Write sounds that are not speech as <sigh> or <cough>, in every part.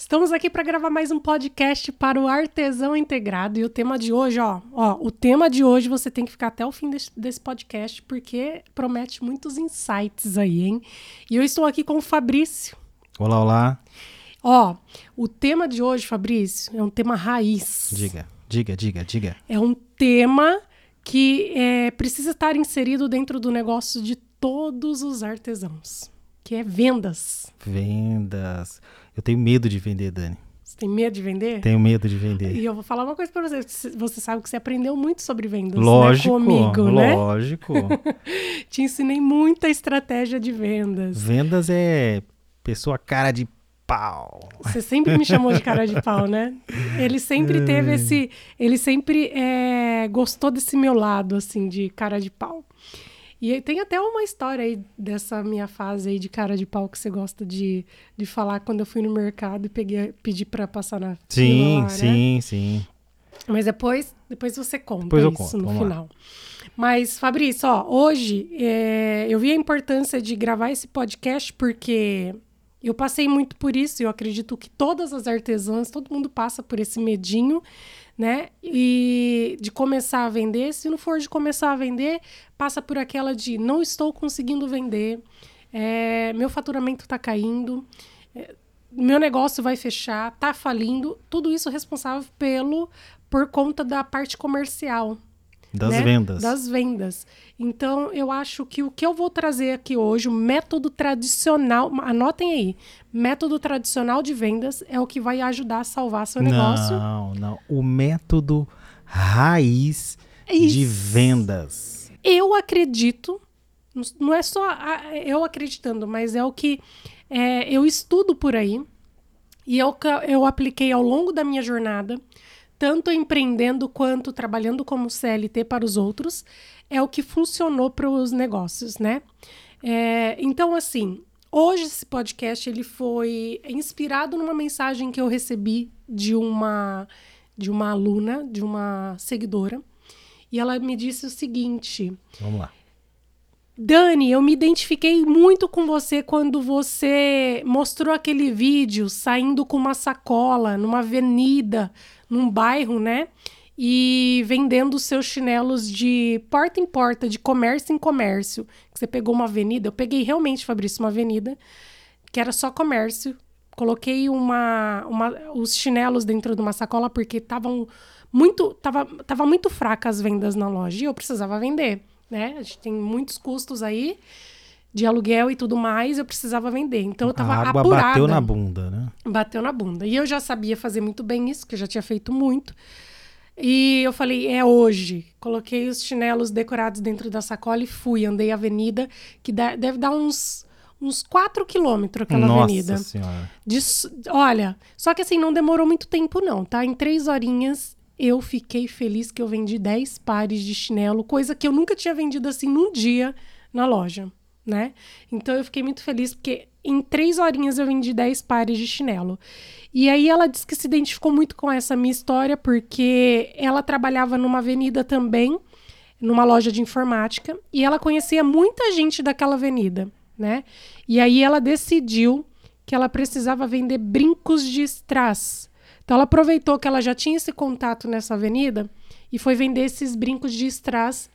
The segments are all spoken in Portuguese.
Estamos aqui para gravar mais um podcast para o Artesão Integrado e o tema de hoje, ó, ó, o tema de hoje você tem que ficar até o fim desse, desse podcast porque promete muitos insights aí, hein? E eu estou aqui com o Fabrício. Olá, olá. Ó, o tema de hoje, Fabrício, é um tema raiz. Diga, diga, diga, diga. É um tema que é, precisa estar inserido dentro do negócio de todos os artesãos, que é vendas. Vendas. Eu tenho medo de vender, Dani. Você tem medo de vender? Tenho medo de vender. E eu vou falar uma coisa para você. Você sabe que você aprendeu muito sobre vendas lógico, né? comigo, né? Lógico. <laughs> Te ensinei muita estratégia de vendas. Vendas é pessoa cara de pau. Você sempre me chamou de cara de pau, né? Ele sempre teve esse. Ele sempre é, gostou desse meu lado, assim, de cara de pau. E tem até uma história aí dessa minha fase aí de cara de pau que você gosta de, de falar quando eu fui no mercado e peguei, pedi para passar na Sim, lá, né? sim, sim. Mas depois, depois você conta Depois eu isso conto, no vamos lá. final. Mas, Fabrício, ó, hoje é, eu vi a importância de gravar esse podcast porque eu passei muito por isso. Eu acredito que todas as artesãs, todo mundo passa por esse medinho, né? E de começar a vender. Se não for de começar a vender, passa por aquela de não estou conseguindo vender, é, meu faturamento está caindo, é, meu negócio vai fechar, tá falindo. Tudo isso responsável pelo por conta da parte comercial. Das né? vendas. Das vendas. Então, eu acho que o que eu vou trazer aqui hoje, o método tradicional, anotem aí, método tradicional de vendas é o que vai ajudar a salvar seu negócio. Não, não. O método raiz de Isso. vendas. Eu acredito, não é só a- eu acreditando, mas é o que é, eu estudo por aí e eu, eu apliquei ao longo da minha jornada, tanto empreendendo quanto trabalhando como CLT para os outros, é o que funcionou para os negócios, né? É, então, assim, hoje esse podcast ele foi inspirado numa mensagem que eu recebi de uma de uma aluna, de uma seguidora, e ela me disse o seguinte: Vamos lá. Dani, eu me identifiquei muito com você quando você mostrou aquele vídeo saindo com uma sacola numa avenida, num bairro, né? E vendendo seus chinelos de porta em porta, de comércio em comércio. Você pegou uma avenida, eu peguei realmente, Fabrício, uma avenida que era só comércio. Coloquei uma, uma, os chinelos dentro de uma sacola porque estavam muito, tava, tava muito fracas as vendas na loja e eu precisava vender, né? A gente tem muitos custos aí de aluguel e tudo mais, eu precisava vender. Então eu tava a água apurada. bateu na bunda, né? Bateu na bunda. E eu já sabia fazer muito bem isso, que eu já tinha feito muito. E eu falei, é hoje. Coloquei os chinelos decorados dentro da sacola e fui. Andei a avenida, que dá- deve dar uns, uns 4 quilômetros aquela Nossa avenida. senhora. De olha, só que assim, não demorou muito tempo, não, tá? Em três horinhas eu fiquei feliz que eu vendi 10 pares de chinelo, coisa que eu nunca tinha vendido assim num dia na loja, né? Então eu fiquei muito feliz porque em três horinhas eu vendi 10 pares de chinelo. E aí ela disse que se identificou muito com essa minha história porque ela trabalhava numa avenida também, numa loja de informática, e ela conhecia muita gente daquela avenida, né? E aí ela decidiu que ela precisava vender brincos de strass. Então ela aproveitou que ela já tinha esse contato nessa avenida e foi vender esses brincos de strass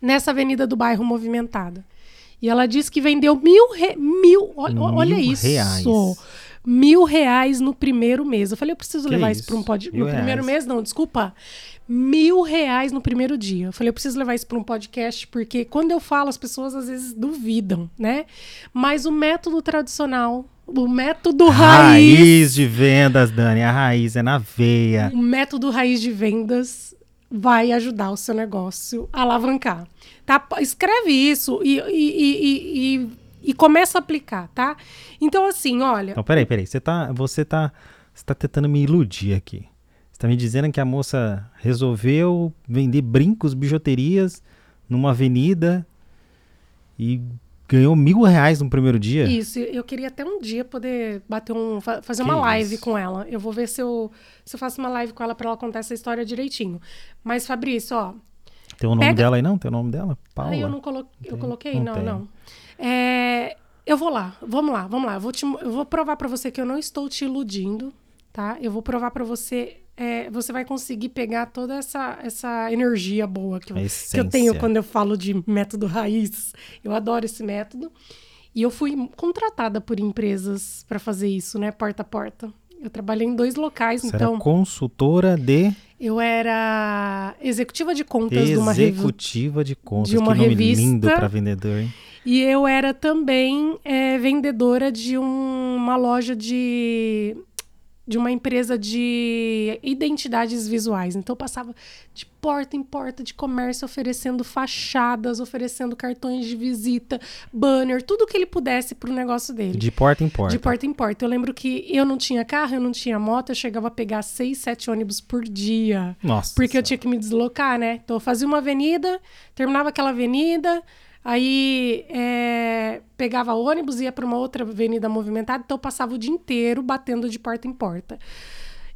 nessa avenida do bairro movimentada. E ela disse que vendeu mil, re- mil, olha, Mil olha isso, reais. mil reais no primeiro mês. Eu falei, eu preciso Que levar isso? isso para um podcast. No primeiro reais. mês, não, desculpa. Mil reais no primeiro dia. Eu falei, eu preciso levar isso para um podcast, porque quando eu falo, as pessoas às vezes duvidam, né? Mas o método tradicional, o método raiz, Raiz de vendas, Dani. A raiz é na veia. o método raiz de vendas vai ajudar o seu negócio a alavancar. Tá? Escreve isso e, e, e, e, e, começa a aplicar, tá? Então, assim, olha. Então, peraí, peraí. Você tá, você tá, você tá tentando me iludir aqui. Você tá me dizendo que a moça resolveu vender brincos, bijuterias numa avenida e ganhou mil reais no primeiro dia? Isso, eu queria até um dia poder bater um, fa- fazer Que uma live isso. com ela. Eu vou ver se eu, se eu faço uma live com ela para ela contar essa história direitinho. Mas, Fabrício, ó, Tem o nome Pega- dela aí não? Tem o nome dela? Paula? Ai, eu não colo... eu coloquei? não Não, não. É, Eu vou lá, vamos lá, vamos lá. Eu vou, te, eu vou provar para você que eu não estou te iludindo, tá? Eu vou provar para você. É, você vai conseguir pegar toda essa, essa energia boa que eu, que eu tenho quando eu falo de método raiz. Eu adoro esse método. E eu fui contratada por empresas para fazer isso, né? Porta a porta. Eu trabalhei em dois locais, Você então. Era consultora de. Eu era executiva de contas de uma revista. Executiva de contas. De uma que nome revista. lindo para vendedor, hein? E eu era também é, vendedora de um, uma loja de de uma empresa de identidades visuais. Então eu passava de porta em porta de comércio oferecendo fachadas, oferecendo cartões de visita, banner, tudo que ele pudesse para o negócio dele. De porta em porta. De porta em porta. Eu lembro que eu não tinha carro, eu não tinha moto, eu chegava a pegar seis, sete ônibus por dia. Nossa. Porque eu tinha que me deslocar, né? Então eu fazia uma avenida, terminava aquela avenida, Aí é, pegava ônibus, ia para uma outra avenida movimentada, então eu passava o dia inteiro batendo de porta em porta.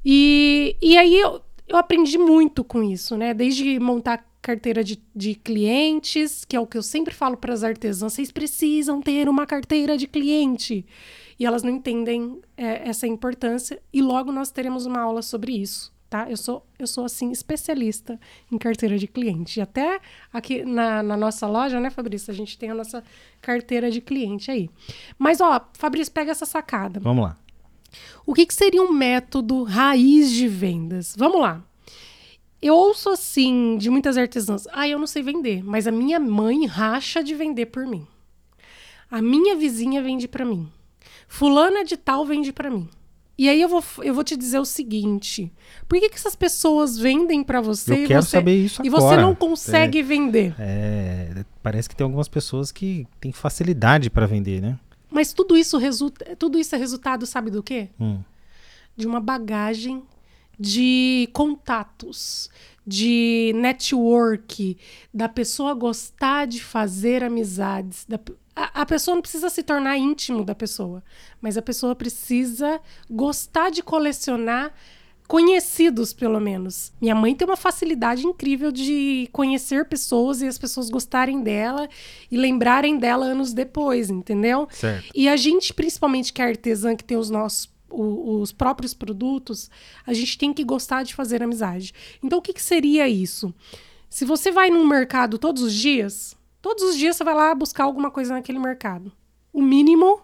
E, e aí eu, eu aprendi muito com isso, né? Desde montar carteira de, de clientes, que é o que eu sempre falo para as artesãs: vocês precisam ter uma carteira de cliente. E elas não entendem é, essa importância, e logo nós teremos uma aula sobre isso tá? Eu sou, eu sou assim, especialista em carteira de cliente. E até aqui na, na nossa loja, né, Fabrício? A gente tem a nossa carteira de cliente aí. Mas, ó, Fabrício, pega essa sacada. Vamos lá. O que, que seria um método raiz de vendas? Vamos lá. Eu ouço assim de muitas artesãs: ah, eu não sei vender, mas a minha mãe racha de vender por mim. A minha vizinha vende para mim. Fulana de tal vende para mim. E aí eu vou, eu vou te dizer o seguinte: por que, que essas pessoas vendem para você? Eu quero você, saber isso e agora. você não consegue é, vender? É, parece que tem algumas pessoas que têm facilidade para vender, né? Mas tudo isso resulta, tudo isso é resultado, sabe do quê? Hum. De uma bagagem de contatos, de network, da pessoa gostar de fazer amizades, da, a, a pessoa não precisa se tornar íntimo da pessoa, mas a pessoa precisa gostar de colecionar conhecidos, pelo menos. Minha mãe tem uma facilidade incrível de conhecer pessoas e as pessoas gostarem dela e lembrarem dela anos depois, entendeu? Certo. E a gente, principalmente que é artesã, que tem os nossos os próprios produtos, a gente tem que gostar de fazer amizade. Então, o que, que seria isso? Se você vai num mercado todos os dias, Todos os dias você vai lá buscar alguma coisa naquele mercado. O mínimo,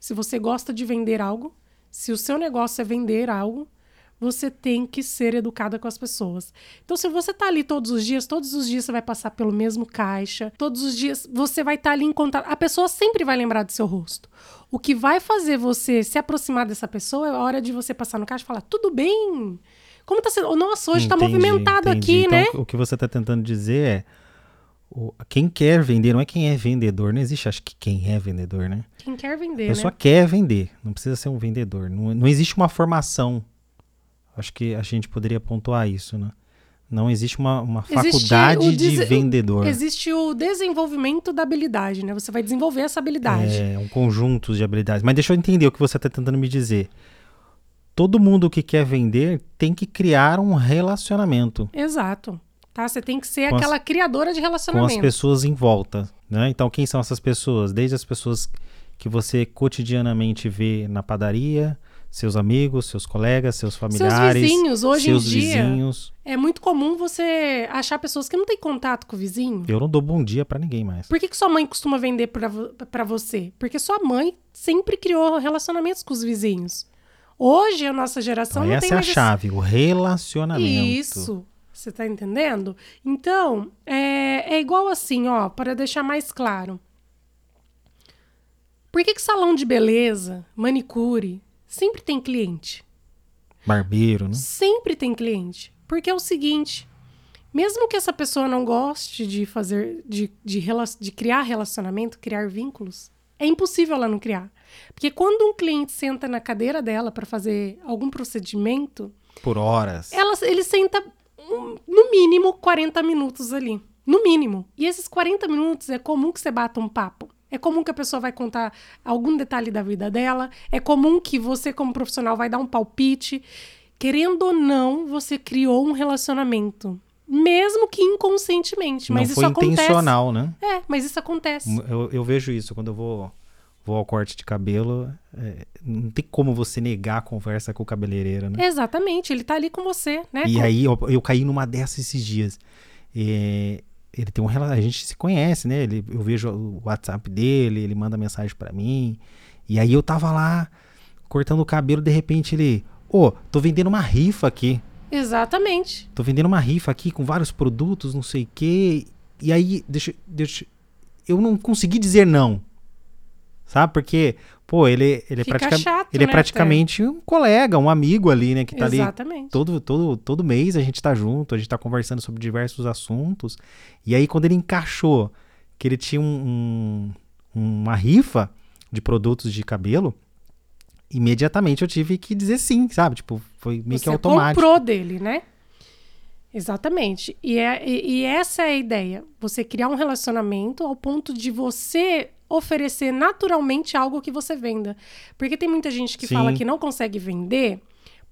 se você gosta de vender algo, se o seu negócio é vender algo, você tem que ser educada com as pessoas. Então, se você está ali todos os dias, todos os dias você vai passar pelo mesmo caixa, todos os dias você vai estar tá ali em contato. A pessoa sempre vai lembrar do seu rosto. O que vai fazer você se aproximar dessa pessoa é a hora de você passar no caixa e falar: tudo bem? Como está sendo? Nossa, hoje está movimentado entendi. aqui, então, né? O que você está tentando dizer é quem quer vender, não é quem é vendedor, não existe, acho que quem é vendedor, né? Quem quer vender, A pessoa né? quer vender, não precisa ser um vendedor. Não, não existe uma formação. Acho que a gente poderia pontuar isso, né? Não existe uma, uma existe faculdade de vendedor. Existe o desenvolvimento da habilidade, né? Você vai desenvolver essa habilidade. É, um conjunto de habilidades. Mas deixa eu entender o que você está tentando me dizer. Todo mundo que quer vender tem que criar um relacionamento. Exato. Tá? Você tem que ser com aquela as, criadora de relacionamento. Com as pessoas em volta, né? Então, quem são essas pessoas? Desde as pessoas que você cotidianamente vê na padaria, seus amigos, seus colegas, seus familiares, seus vizinhos. Hoje seus em dia vizinhos. é muito comum você achar pessoas que não têm contato com o vizinho. Eu não dou bom dia para ninguém mais. Por que, que sua mãe costuma vender para você? Porque sua mãe sempre criou relacionamentos com os vizinhos. Hoje a nossa geração então, não essa tem é mais a chave, o relacionamento. Isso. Você tá entendendo? Então, é, é igual assim, ó, para deixar mais claro. Por que, que salão de beleza, manicure, sempre tem cliente? Barbeiro, né? Sempre tem cliente. Porque é o seguinte: mesmo que essa pessoa não goste de fazer, de, de, de criar relacionamento, criar vínculos, é impossível ela não criar. Porque quando um cliente senta na cadeira dela para fazer algum procedimento. Por horas. Ela, ele senta no mínimo 40 minutos ali. No mínimo. E esses 40 minutos é comum que você bata um papo. É comum que a pessoa vai contar algum detalhe da vida dela. É comum que você, como profissional, vai dar um palpite. Querendo ou não, você criou um relacionamento. Mesmo que inconscientemente. Mas não isso foi acontece. intencional, né? É, mas isso acontece. Eu, eu vejo isso quando eu vou vou ao corte de cabelo, é, não tem como você negar a conversa com o cabeleireiro, né? Exatamente, ele tá ali com você, né? E Com- aí eu, eu caí numa dessas esses dias. É, ele tem um a gente se conhece, né? Ele, eu vejo o WhatsApp dele, ele manda mensagem pra mim. E aí eu tava lá cortando o cabelo, de repente ele, ô, tô vendendo uma rifa aqui. Exatamente. Tô vendendo uma rifa aqui com vários produtos, não sei o quê. E aí, deixa, deixa eu não consegui dizer não. Sabe? Porque, pô, ele, ele é, pratica- chato, ele é né, praticamente um colega, um amigo ali, né? Que tá ali Exatamente. todo, todo, todo mês a gente tá junto, a gente tá conversando sobre diversos assuntos. E aí, quando ele encaixou que ele tinha um, um- uma rifa de produtos de cabelo, imediatamente eu tive que dizer sim, sabe? Tipo, foi meio que Você automático. comprou dele, né? Exatamente. E, é, e, e essa é a ideia. Você criar um relacionamento ao ponto de você oferecer naturalmente algo que você venda. Porque tem muita gente que Sim. fala que não consegue vender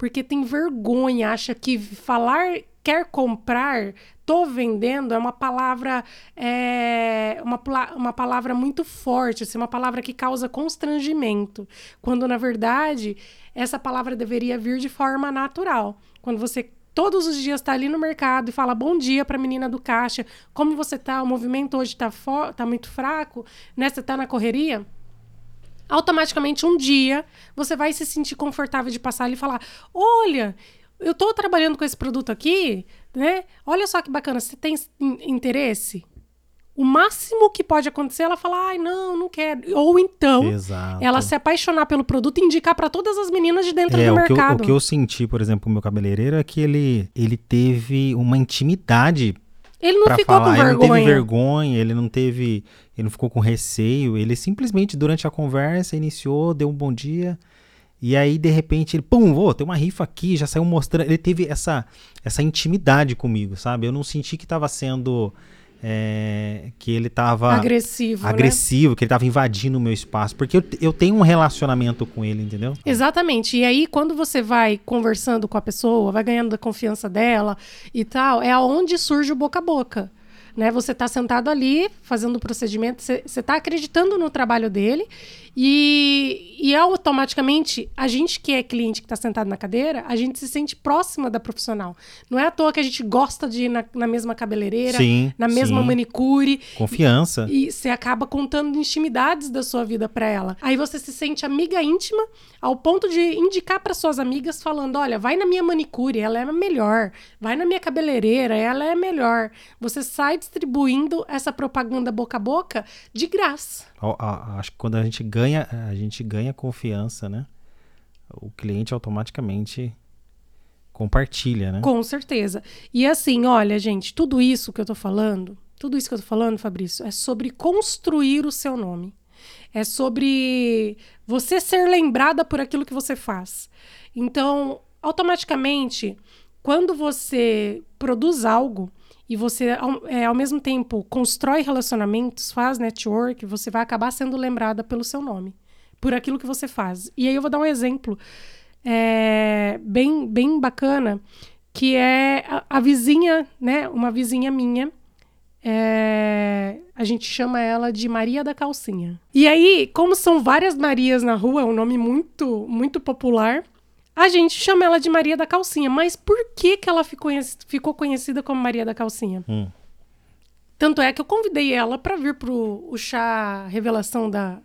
porque tem vergonha, acha que falar quer comprar, tô vendendo é uma palavra é, uma, uma palavra muito forte, assim, uma palavra que causa constrangimento, quando na verdade essa palavra deveria vir de forma natural. Quando você todos os dias está ali no mercado e fala bom dia para a menina do caixa, como você tá? O movimento hoje tá, fo- tá muito fraco, né? Você tá na correria? automaticamente um dia você vai se sentir confortável de passar ali e falar: Olha, eu tô trabalhando com esse produto aqui, né? Olha só que bacana, você tem in- interesse? O máximo que pode acontecer é ela falar: Ai, não, não quero. Ou então Exato. ela se apaixonar pelo produto e indicar para todas as meninas de dentro É, do o que, eu, mercado. o que eu senti, por exemplo, com o meu cabeleireiro é que ele, ele teve uma intimidade Ele não ficou falar. com Ele não teve vergonha. vergonha, ele não teve. Ele não ficou com receio. Ele simplesmente, durante a conversa, iniciou, deu um bom dia. E aí, de repente, ele, pum, vou, tem uma rifa aqui, já saiu mostrando. Ele teve essa, essa intimidade comigo, sabe? Eu não senti que tava sendo. É, que ele tava Agressivo, né? agressivo, que ele tava invadindo o meu espaço. Porque eu, eu tenho um relacionamento com ele, entendeu? Exatamente. E aí, quando você vai conversando com a pessoa, vai ganhando a confiança dela e tal, é aonde surge o boca a boca. Né? Você está sentado ali, fazendo o procedimento, você está acreditando no trabalho dele e, e automaticamente, a gente que é cliente que está sentado na cadeira, a gente se sente próxima da profissional. Não é à toa que a gente gosta de ir na, na mesma cabeleireira, Sim, na mesma sim. manicure, Confiança. e você acaba contando intimidades da sua vida pra ela. Aí você se sente amiga íntima ao ponto de indicar para suas amigas falando: "Olha, vai na minha manicure, ela é a melhor. Vai na minha cabeleireira, ela é a melhor". Você sai distribuindo essa propaganda boca a boca de graça. Acho que quando a gente ganha, a gente ganha confiança, né? O cliente automaticamente compartilha, né? Com certeza. E assim, olha, gente, tudo isso que eu tô falando, tudo isso que eu tô falando, Fabrício, é sobre construir o seu nome. É sobre você ser lembrada por aquilo que você faz. Então, automaticamente, quando você produz algo e você, ao, é, ao mesmo tempo, constrói relacionamentos, faz network, você vai acabar sendo lembrada pelo seu nome, por aquilo que você faz. E aí eu vou dar um exemplo é, bem, bem bacana, que é a, a vizinha, né? Uma vizinha minha. É, a gente chama ela de Maria da Calcinha. E aí, como são várias Marias na rua, é um nome muito, muito popular, a gente chama ela de Maria da Calcinha. Mas por que, que ela ficou, ficou conhecida como Maria da Calcinha? Hum. Tanto é que eu convidei ela para vir pro o chá revelação da,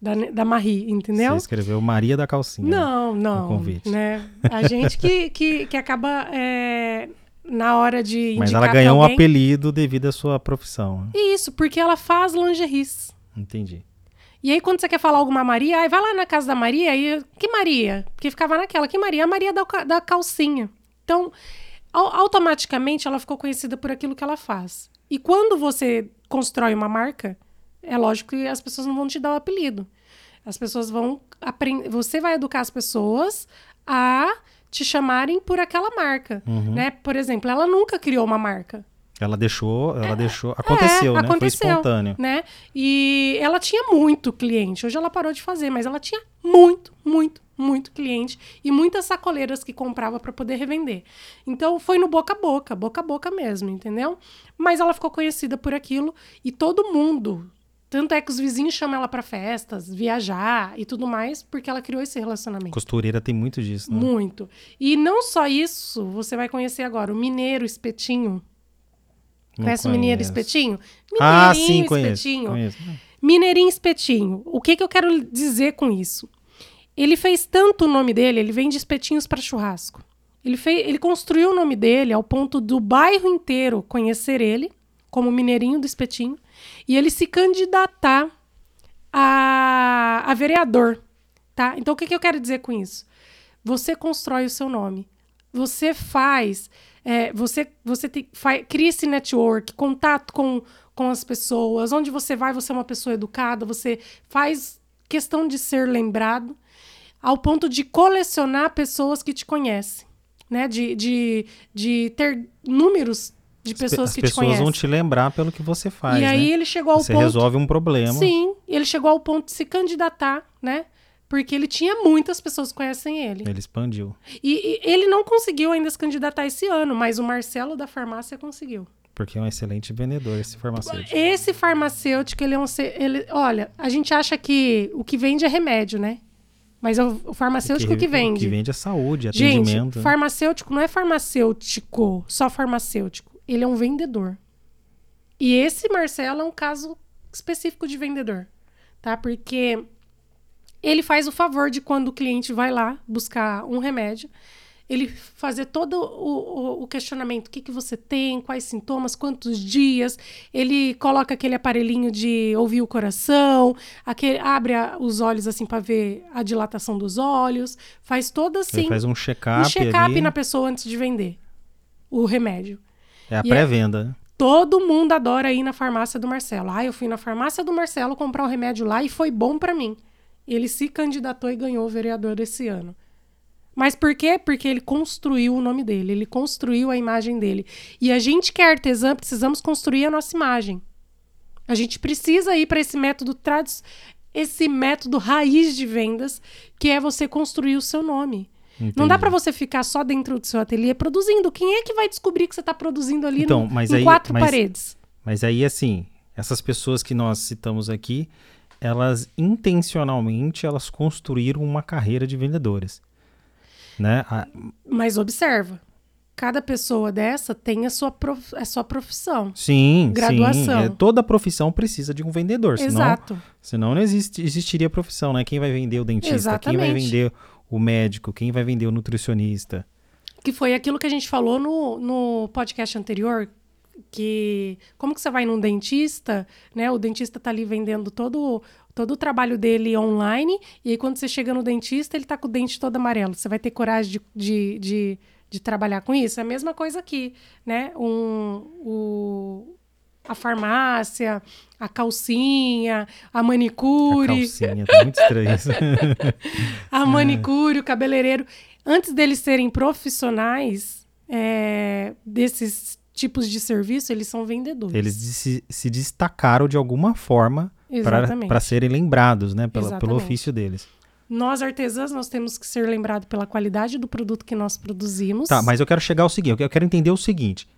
da, da Marie, entendeu? Você escreveu Maria da Calcinha. né? Não, não. convite. Né? A gente que, que, que acaba é, na hora de Mas ela ganhou um alguém- apelido devido à sua profissão. Isso, porque ela faz lingeries. Entendi. E aí, quando você quer falar alguma Maria, aí vai lá na casa da Maria e. Que Maria? Porque ficava naquela. Que Maria? A Maria da, da calcinha. Então, au- automaticamente ela ficou conhecida por aquilo que ela faz. E quando você constrói uma marca, é lógico que as pessoas não vão te dar o apelido. As pessoas vão aprender. Você vai educar as pessoas a te chamarem por aquela marca. Uhum. Né? Por exemplo, ela nunca criou uma marca. Ela deixou, ela deixou. Aconteceu, né? É, aconteceu, Foi espontâneo. né? E ela tinha muito cliente. Hoje ela parou de fazer, mas ela tinha muito, muito, muito cliente e muitas sacoleiras que comprava para poder revender. Então foi no boca a boca, boca a boca mesmo, entendeu? Mas ela ficou conhecida por aquilo e todo mundo Tanto é que os vizinhos chamam ela para festas, viajar e tudo mais, porque ela criou esse relacionamento. Costureira tem muito disso, né? Muito. E não só isso, você vai conhecer agora o Mineiro Espetinho. Não Conhece o Mineiro conheço. Espetinho? Ah, Mineirinho sim, conheço. Espetinho. conheço. Mineirinho Espetinho. O que, que eu quero dizer com isso? Ele fez tanto o nome dele, ele vende espetinhos para churrasco. Ele, fez, ele construiu o nome dele ao ponto do bairro inteiro conhecer ele como Mineirinho do Espetinho e ele se candidatar a, a vereador. Tá? Então, o que, que eu quero dizer com isso? Você constrói o seu nome. Você faz, é, você, você tem, faz, cria esse network, contato com, com as pessoas. Onde você vai, você é uma pessoa educada, você faz questão de ser lembrado, ao ponto de colecionar pessoas que te conhecem, né? De, de, de ter números de pessoas As que te pessoas conhecem. vão te lembrar pelo que você faz, e aí né? ele chegou ao Você ponto. resolve um problema. Sim, ele chegou ao ponto de se candidatar, né? Porque ele tinha muitas pessoas que conhecem ele. Ele expandiu. E, e ele não conseguiu ainda se candidatar esse ano, mas o Marcelo da farmácia conseguiu. Porque é um excelente vendedor esse farmacêutico. Esse farmacêutico, ele é um. Ele, olha, a gente acha que o que vende é remédio, né? Mas é o, o farmacêutico que, vende. Que vende a saúde, Gente, atendimento. né? farmacêutico não é farmacêutico, só farmacêutico. Ele é um vendedor. E esse Marcelo é um caso específico de vendedor, tá? Porque ele faz o favor de quando o cliente vai lá buscar um remédio, ele fazer todo o, o- o questionamento: o que, que você tem, quais sintomas, quantos dias. Ele coloca aquele aparelhinho de ouvir o coração, aquele, abre a- os olhos assim para ver a dilatação dos olhos, faz todo assim Ele faz um um check-up check-up ali. na pessoa antes de vender o remédio. É a é- pré-venda. né? Todo mundo adora ir na farmácia do Marcelo. Ah, eu fui na farmácia do Marcelo comprar um remédio lá e foi bom pra mim. Ele se candidatou e ganhou o vereador esse ano. Mas por quê? Porque ele construiu o nome dele, ele construiu a imagem dele. E a gente que é artesã precisamos construir a nossa imagem. A gente precisa ir para esse método esse método raiz de vendas, que é você construir o seu nome. Não dá Entendi. pra você ficar só dentro do seu ateliê produzindo. Quem é que vai descobrir que você tá produzindo ali Então, no- mas em aí- quatro mas- paredes? Mas aí, assim, essas pessoas que nós citamos aqui, elas intencionalmente elas construíram uma carreira de vendedoras. Né? A- Mas observa, cada pessoa dessa tem a sua, prof- a sua profissão. sim, Graduação. sim. É, toda profissão precisa de um vendedor, senão, Exato. senão não existe, existiria profissão, né? Quem vai vender o dentista? Quem vai Exatamente. vender o médico? Quem vai vender o nutricionista? Que foi aquilo que a gente falou no, no podcast anterior, que como que você vai num dentista, né? O dentista tá ali vendendo todo, todo o trabalho dele online, e aí quando você chega no dentista, ele tá com o dente todo amarelo. Você vai ter coragem de, de, de, de trabalhar com isso? É a mesma coisa aqui, né? Um, o, a farmácia, a calcinha, a A manicure. calcinha, tá muito estranho isso. <laughs> a manicure, o cabeleireiro, antes deles serem profissionais é, desses tipos de serviço, eles são vendedores. Eles se, se destacaram de alguma forma para serem lembrados, né? Pela, pelo ofício deles. Nós, artesãs, nós temos que ser lembrados pela qualidade do produto que nós produzimos. Tá, mas eu quero chegar ao seguinte, eu quero entender o seguinte.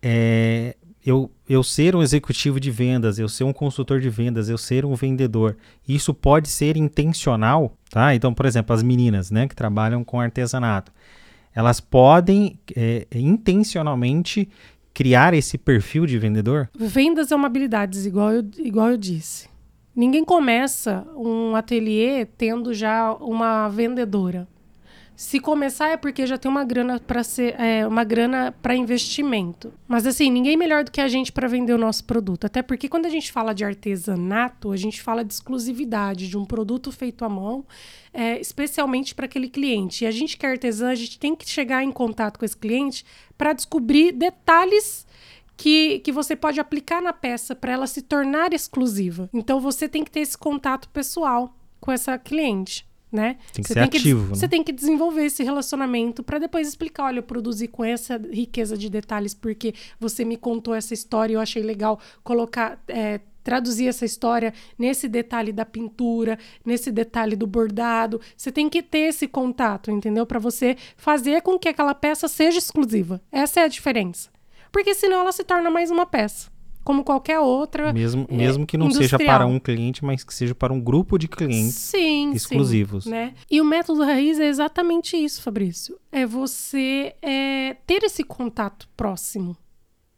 É, eu, eu ser um executivo de vendas, eu ser um consultor de vendas, eu ser um vendedor, isso pode ser intencional, tá? Então, por exemplo, as meninas, né, que trabalham com artesanato, elas podem é, intencionalmente criar esse perfil de vendedor? Vendas é uma habilidade, igual eu, igual eu disse. Ninguém começa um ateliê tendo já uma vendedora. Se começar é porque já tem uma grana para ser é, uma grana para investimento. Mas assim, ninguém melhor do que a gente para vender o nosso produto. Até porque quando a gente fala de artesanato, a gente fala de exclusividade de um produto feito à mão, é, especialmente para aquele cliente. E a gente que é artesã, a gente tem que chegar em contato com esse cliente para descobrir detalhes que, que você pode aplicar na peça para ela se tornar exclusiva. Então você tem que ter esse contato pessoal com essa cliente. Né? Tem que Você ser ativo, né? Você tem que desenvolver esse relacionamento para depois explicar, olha, eu produzi com essa riqueza de detalhes porque você me contou essa história e eu achei legal colocar, é, traduzir essa história nesse detalhe da pintura, nesse detalhe do bordado. Você tem que ter esse contato, entendeu? Para você fazer com que aquela peça seja exclusiva. Essa é a diferença. Porque senão ela se torna mais uma peça. Como qualquer outra. Mesmo, é, mesmo que não seja industrial. para um cliente, mas que seja para um grupo de clientes Sim, exclusivos. Sim, né? E o método raiz é exatamente isso, Fabrício. É você é, ter esse contato próximo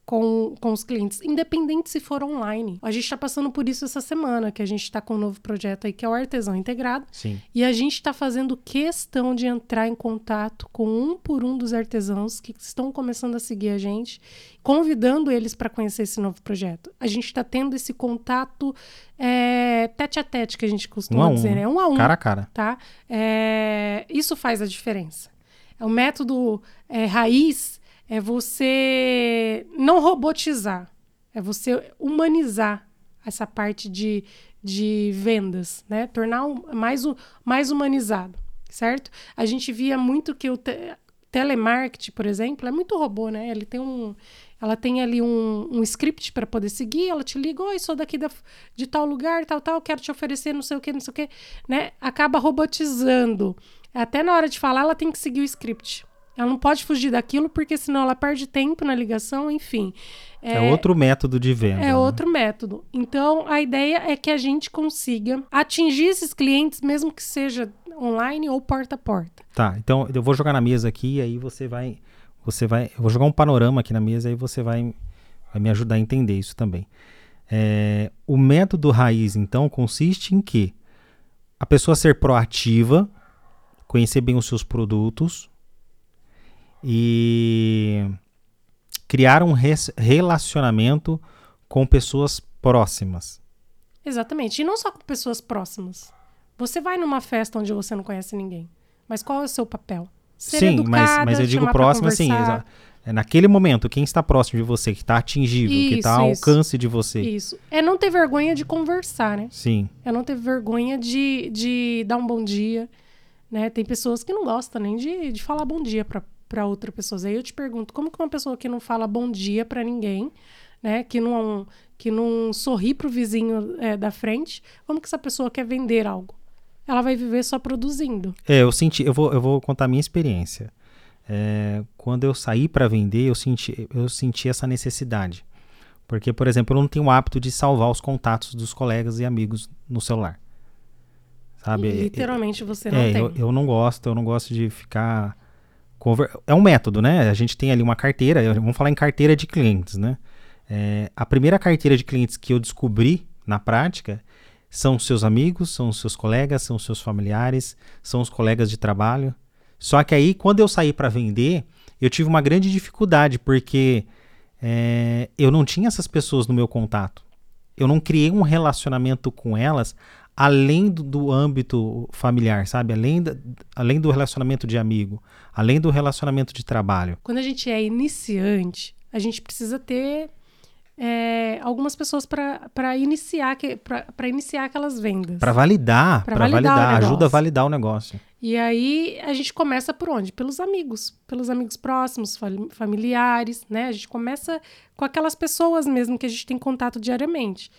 com, com os clientes, independente se for online. A gente está passando por isso essa semana, que a gente está com um novo projeto aí, que é o Artesão Integrado. Sim. E a gente está fazendo questão de entrar em contato com um por um dos artesãos que estão começando a seguir a gente, convidando eles para conhecer esse novo projeto. A gente está tendo esse contato é, tete a tete, que a gente costuma Um a um, dizer, né? Um a um. Cara a cara. Tá? É, isso faz a diferença. É o método é, raiz é você não robotizar, é você humanizar essa parte de, de vendas, né? Tornar mais, mais humanizado, certo? A gente via muito que o te, telemarketing, por exemplo, é muito robô, né? Ele tem um, ela tem ali um, um script para poder seguir, ela te liga, oi, sou daqui da, de tal lugar, tal, tal, quero te oferecer não sei o que, não sei o que, né? Acaba robotizando. Até na hora de falar, ela tem que seguir o script. Ela não pode fugir daquilo, porque senão ela perde tempo na ligação, enfim. É, outro método de venda. É né? outro método. Então, a ideia é que a gente consiga atingir esses clientes, mesmo que seja online ou porta a porta. Tá, então eu vou jogar na mesa aqui e aí você vai. Você vai. Eu vou jogar um panorama aqui na mesa e aí você vai, vai me ajudar a entender isso também. É, o método raiz, então, consiste em que a pessoa ser proativa, conhecer bem os seus produtos e criar um relacionamento com pessoas próximas. Exatamente. E não só com pessoas próximas. Você vai numa festa onde você não conhece ninguém. Mas qual é o seu papel? Ser Sim, mas, educada, mas eu digo próximo assim, é naquele momento, quem está próximo de você, que está atingível, que Isso, está ao isso. alcance de você. Isso. É não ter vergonha de conversar, né? Sim, É não ter vergonha de, de dar um bom dia, né? Tem pessoas que não gostam nem de, de falar bom dia pra, pra outra pessoa. Aí eu te pergunto, como que uma pessoa que não fala bom dia pra ninguém, né? Que não, que não sorri pro vizinho é, da frente, como que essa pessoa quer vender algo? Ela vai viver só produzindo. É, eu senti, eu vou, eu vou contar a minha experiência. É, quando eu saí para vender, eu senti, eu senti essa necessidade. Porque, por exemplo, eu não tenho o hábito de salvar os contatos dos colegas e amigos no celular. Sabe? Literalmente você não é, tem. eu, eu não gosto, eu não gosto de ficar. Conver- É um método, né? A gente tem ali uma carteira, vamos falar em carteira de clientes, né? É, a primeira carteira de clientes que eu descobri na prática são os seus amigos, são os seus colegas, são os seus familiares, são os colegas de trabalho. Só que aí, quando eu saí para vender, eu tive uma grande dificuldade, porque é, eu não tinha essas pessoas no meu contato. Eu não criei um relacionamento com elas além do, do âmbito familiar, sabe? Além, da- além do relacionamento de amigo, além do relacionamento de trabalho. Quando a gente é iniciante, a gente precisa ter é, algumas pessoas para iniciar, pra iniciar aquelas vendas. Para validar, para validar validar, ajuda a validar o negócio. E aí a gente começa por onde? Pelos amigos, pelos amigos próximos, familiares, né? A gente começa com aquelas pessoas mesmo que a gente tem contato diariamente.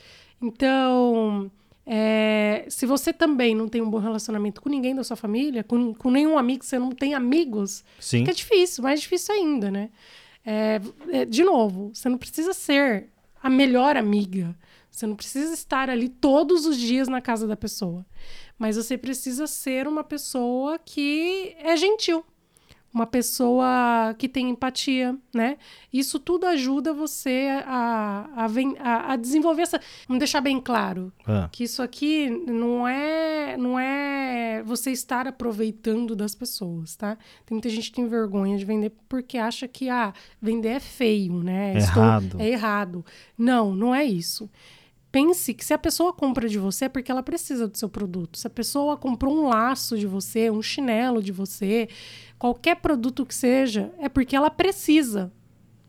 Então, é, se você também não tem um bom relacionamento com ninguém da sua família, com, com nenhum amigo, você não tem amigos, Sim. fica difícil, mais difícil ainda, né? É, é, de novo, você não precisa ser a melhor amiga. Você não precisa estar ali todos os dias na casa da pessoa. Mas você precisa ser uma pessoa que é gentil. Uma pessoa que tem empatia, né? Isso tudo ajuda você a, a, a- a desenvolver essa. Vamos deixar bem claro Ah, que isso aqui não é não é você estar aproveitando das pessoas, tá? Tem muita gente que tem vergonha de vender porque acha que ah, vender é feio, né? É errado. é errado. Não, não é isso. Pense que se a pessoa compra de você é porque ela precisa do seu produto. Se a pessoa comprou um laço de você, um chinelo de você, qualquer produto que seja, é porque ela precisa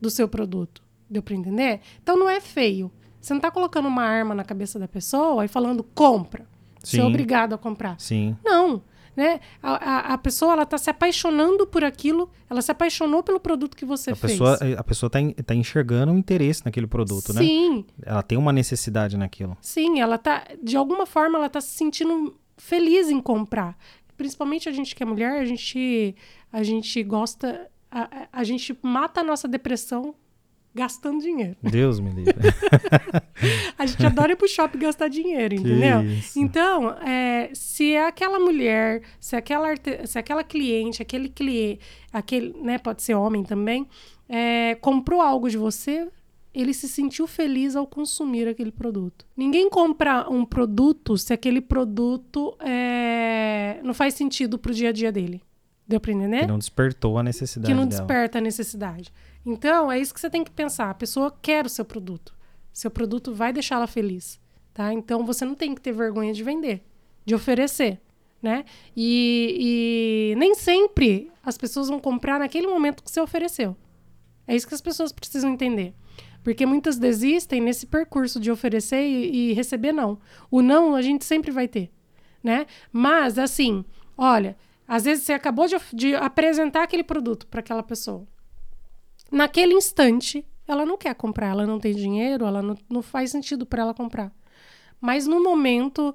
do seu produto. Deu para entender? Então não é feio. Você não tá colocando uma arma na cabeça da pessoa e falando compra. Você é Sim. obrigado a comprar. sim. Não, né? A, a, a pessoa ela tá se apaixonando por aquilo, ela se apaixonou pelo produto que você A fez. pessoa, a pessoa tá, en- tá enxergando um interesse naquele produto, né? Sim, Ela tem uma necessidade naquilo. sim, ela tá de alguma forma ela tá se sentindo feliz em comprar. Principalmente a gente que é mulher, a gente a gente gosta a- a gente mata a nossa depressão gastando dinheiro. Deus me livre. <laughs> A gente adora ir pro shopping gastar dinheiro, entendeu? Então, é, se é aquela mulher, se é aquela, se é aquela cliente, aquele cliente, aquele, né, pode ser homem também, é, comprou algo de você, ele se sentiu feliz ao consumir aquele produto. Ninguém compra um produto se aquele produto é, não faz sentido pro dia a dia dele. Deu pra entender? Que não despertou a necessidade que não dela. desperta a necessidade. Então, é isso que você tem que pensar. A pessoa quer o seu produto. Seu produto vai deixá-la feliz, tá? Então, você não tem que ter vergonha de vender, de oferecer, né? E, e nem sempre as pessoas vão comprar naquele momento que você ofereceu. É isso que as pessoas precisam entender. Porque muitas desistem nesse percurso de oferecer e, e receber não. O não a gente sempre vai ter, né? Mas, assim, olha, às vezes você acabou de, de apresentar aquele produto para aquela pessoa. Naquele instante, ela não quer comprar, ela não tem dinheiro, ela não, não faz sentido para ela comprar. Mas no momento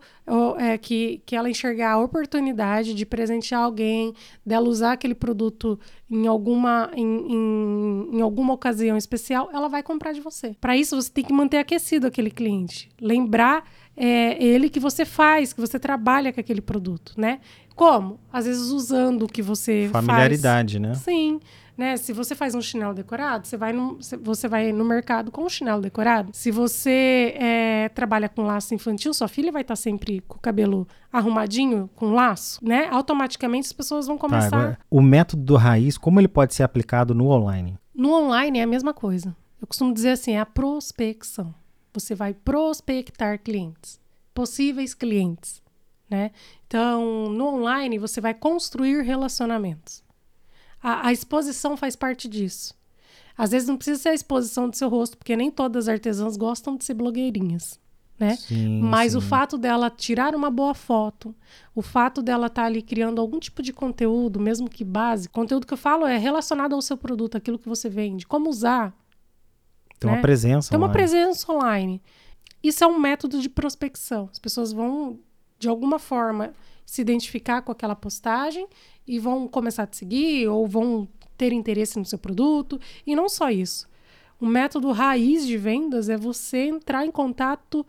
é, que, que ela enxergar a oportunidade de presentear alguém, dela usar aquele produto em alguma, em, em, em alguma ocasião especial, ela vai comprar de você. Para isso, você tem que manter aquecido aquele cliente. Lembrar é, ele que você faz, que você trabalha com aquele produto, né? Como? Às vezes usando o que você faz. Familiaridade, né? Sim. Né? Se você faz um chinelo decorado, você vai no, você- vai no mercado com um chinelo decorado. Se você é, trabalha com laço infantil, sua filha vai estar sempre com o cabelo arrumadinho, com laço, né? Automaticamente as pessoas vão Tá, começar. agora, o método do raiz, como ele pode ser aplicado no online? No online é a mesma coisa. Eu costumo dizer assim, é a prospecção. Você vai prospectar clientes, possíveis clientes, né? Então, no online você vai construir relacionamentos. A, a exposição faz parte disso. Às vezes não precisa ser a exposição do seu rosto, porque nem todas as artesãs gostam de ser blogueirinhas, né? Sim, Mas o sim. fato dela tirar uma boa foto, o fato dela estar ali criando algum tipo de conteúdo, mesmo que básico, conteúdo que eu falo é relacionado ao seu produto, aquilo que você vende, como usar, Tem uma né? presença tem uma online. presença online. Isso é um método de prospecção. As pessoas vão, de alguma forma, se identificar com aquela postagem e vão começar a te seguir ou vão ter interesse no seu produto. E não só isso. O método raiz de vendas é você entrar em contato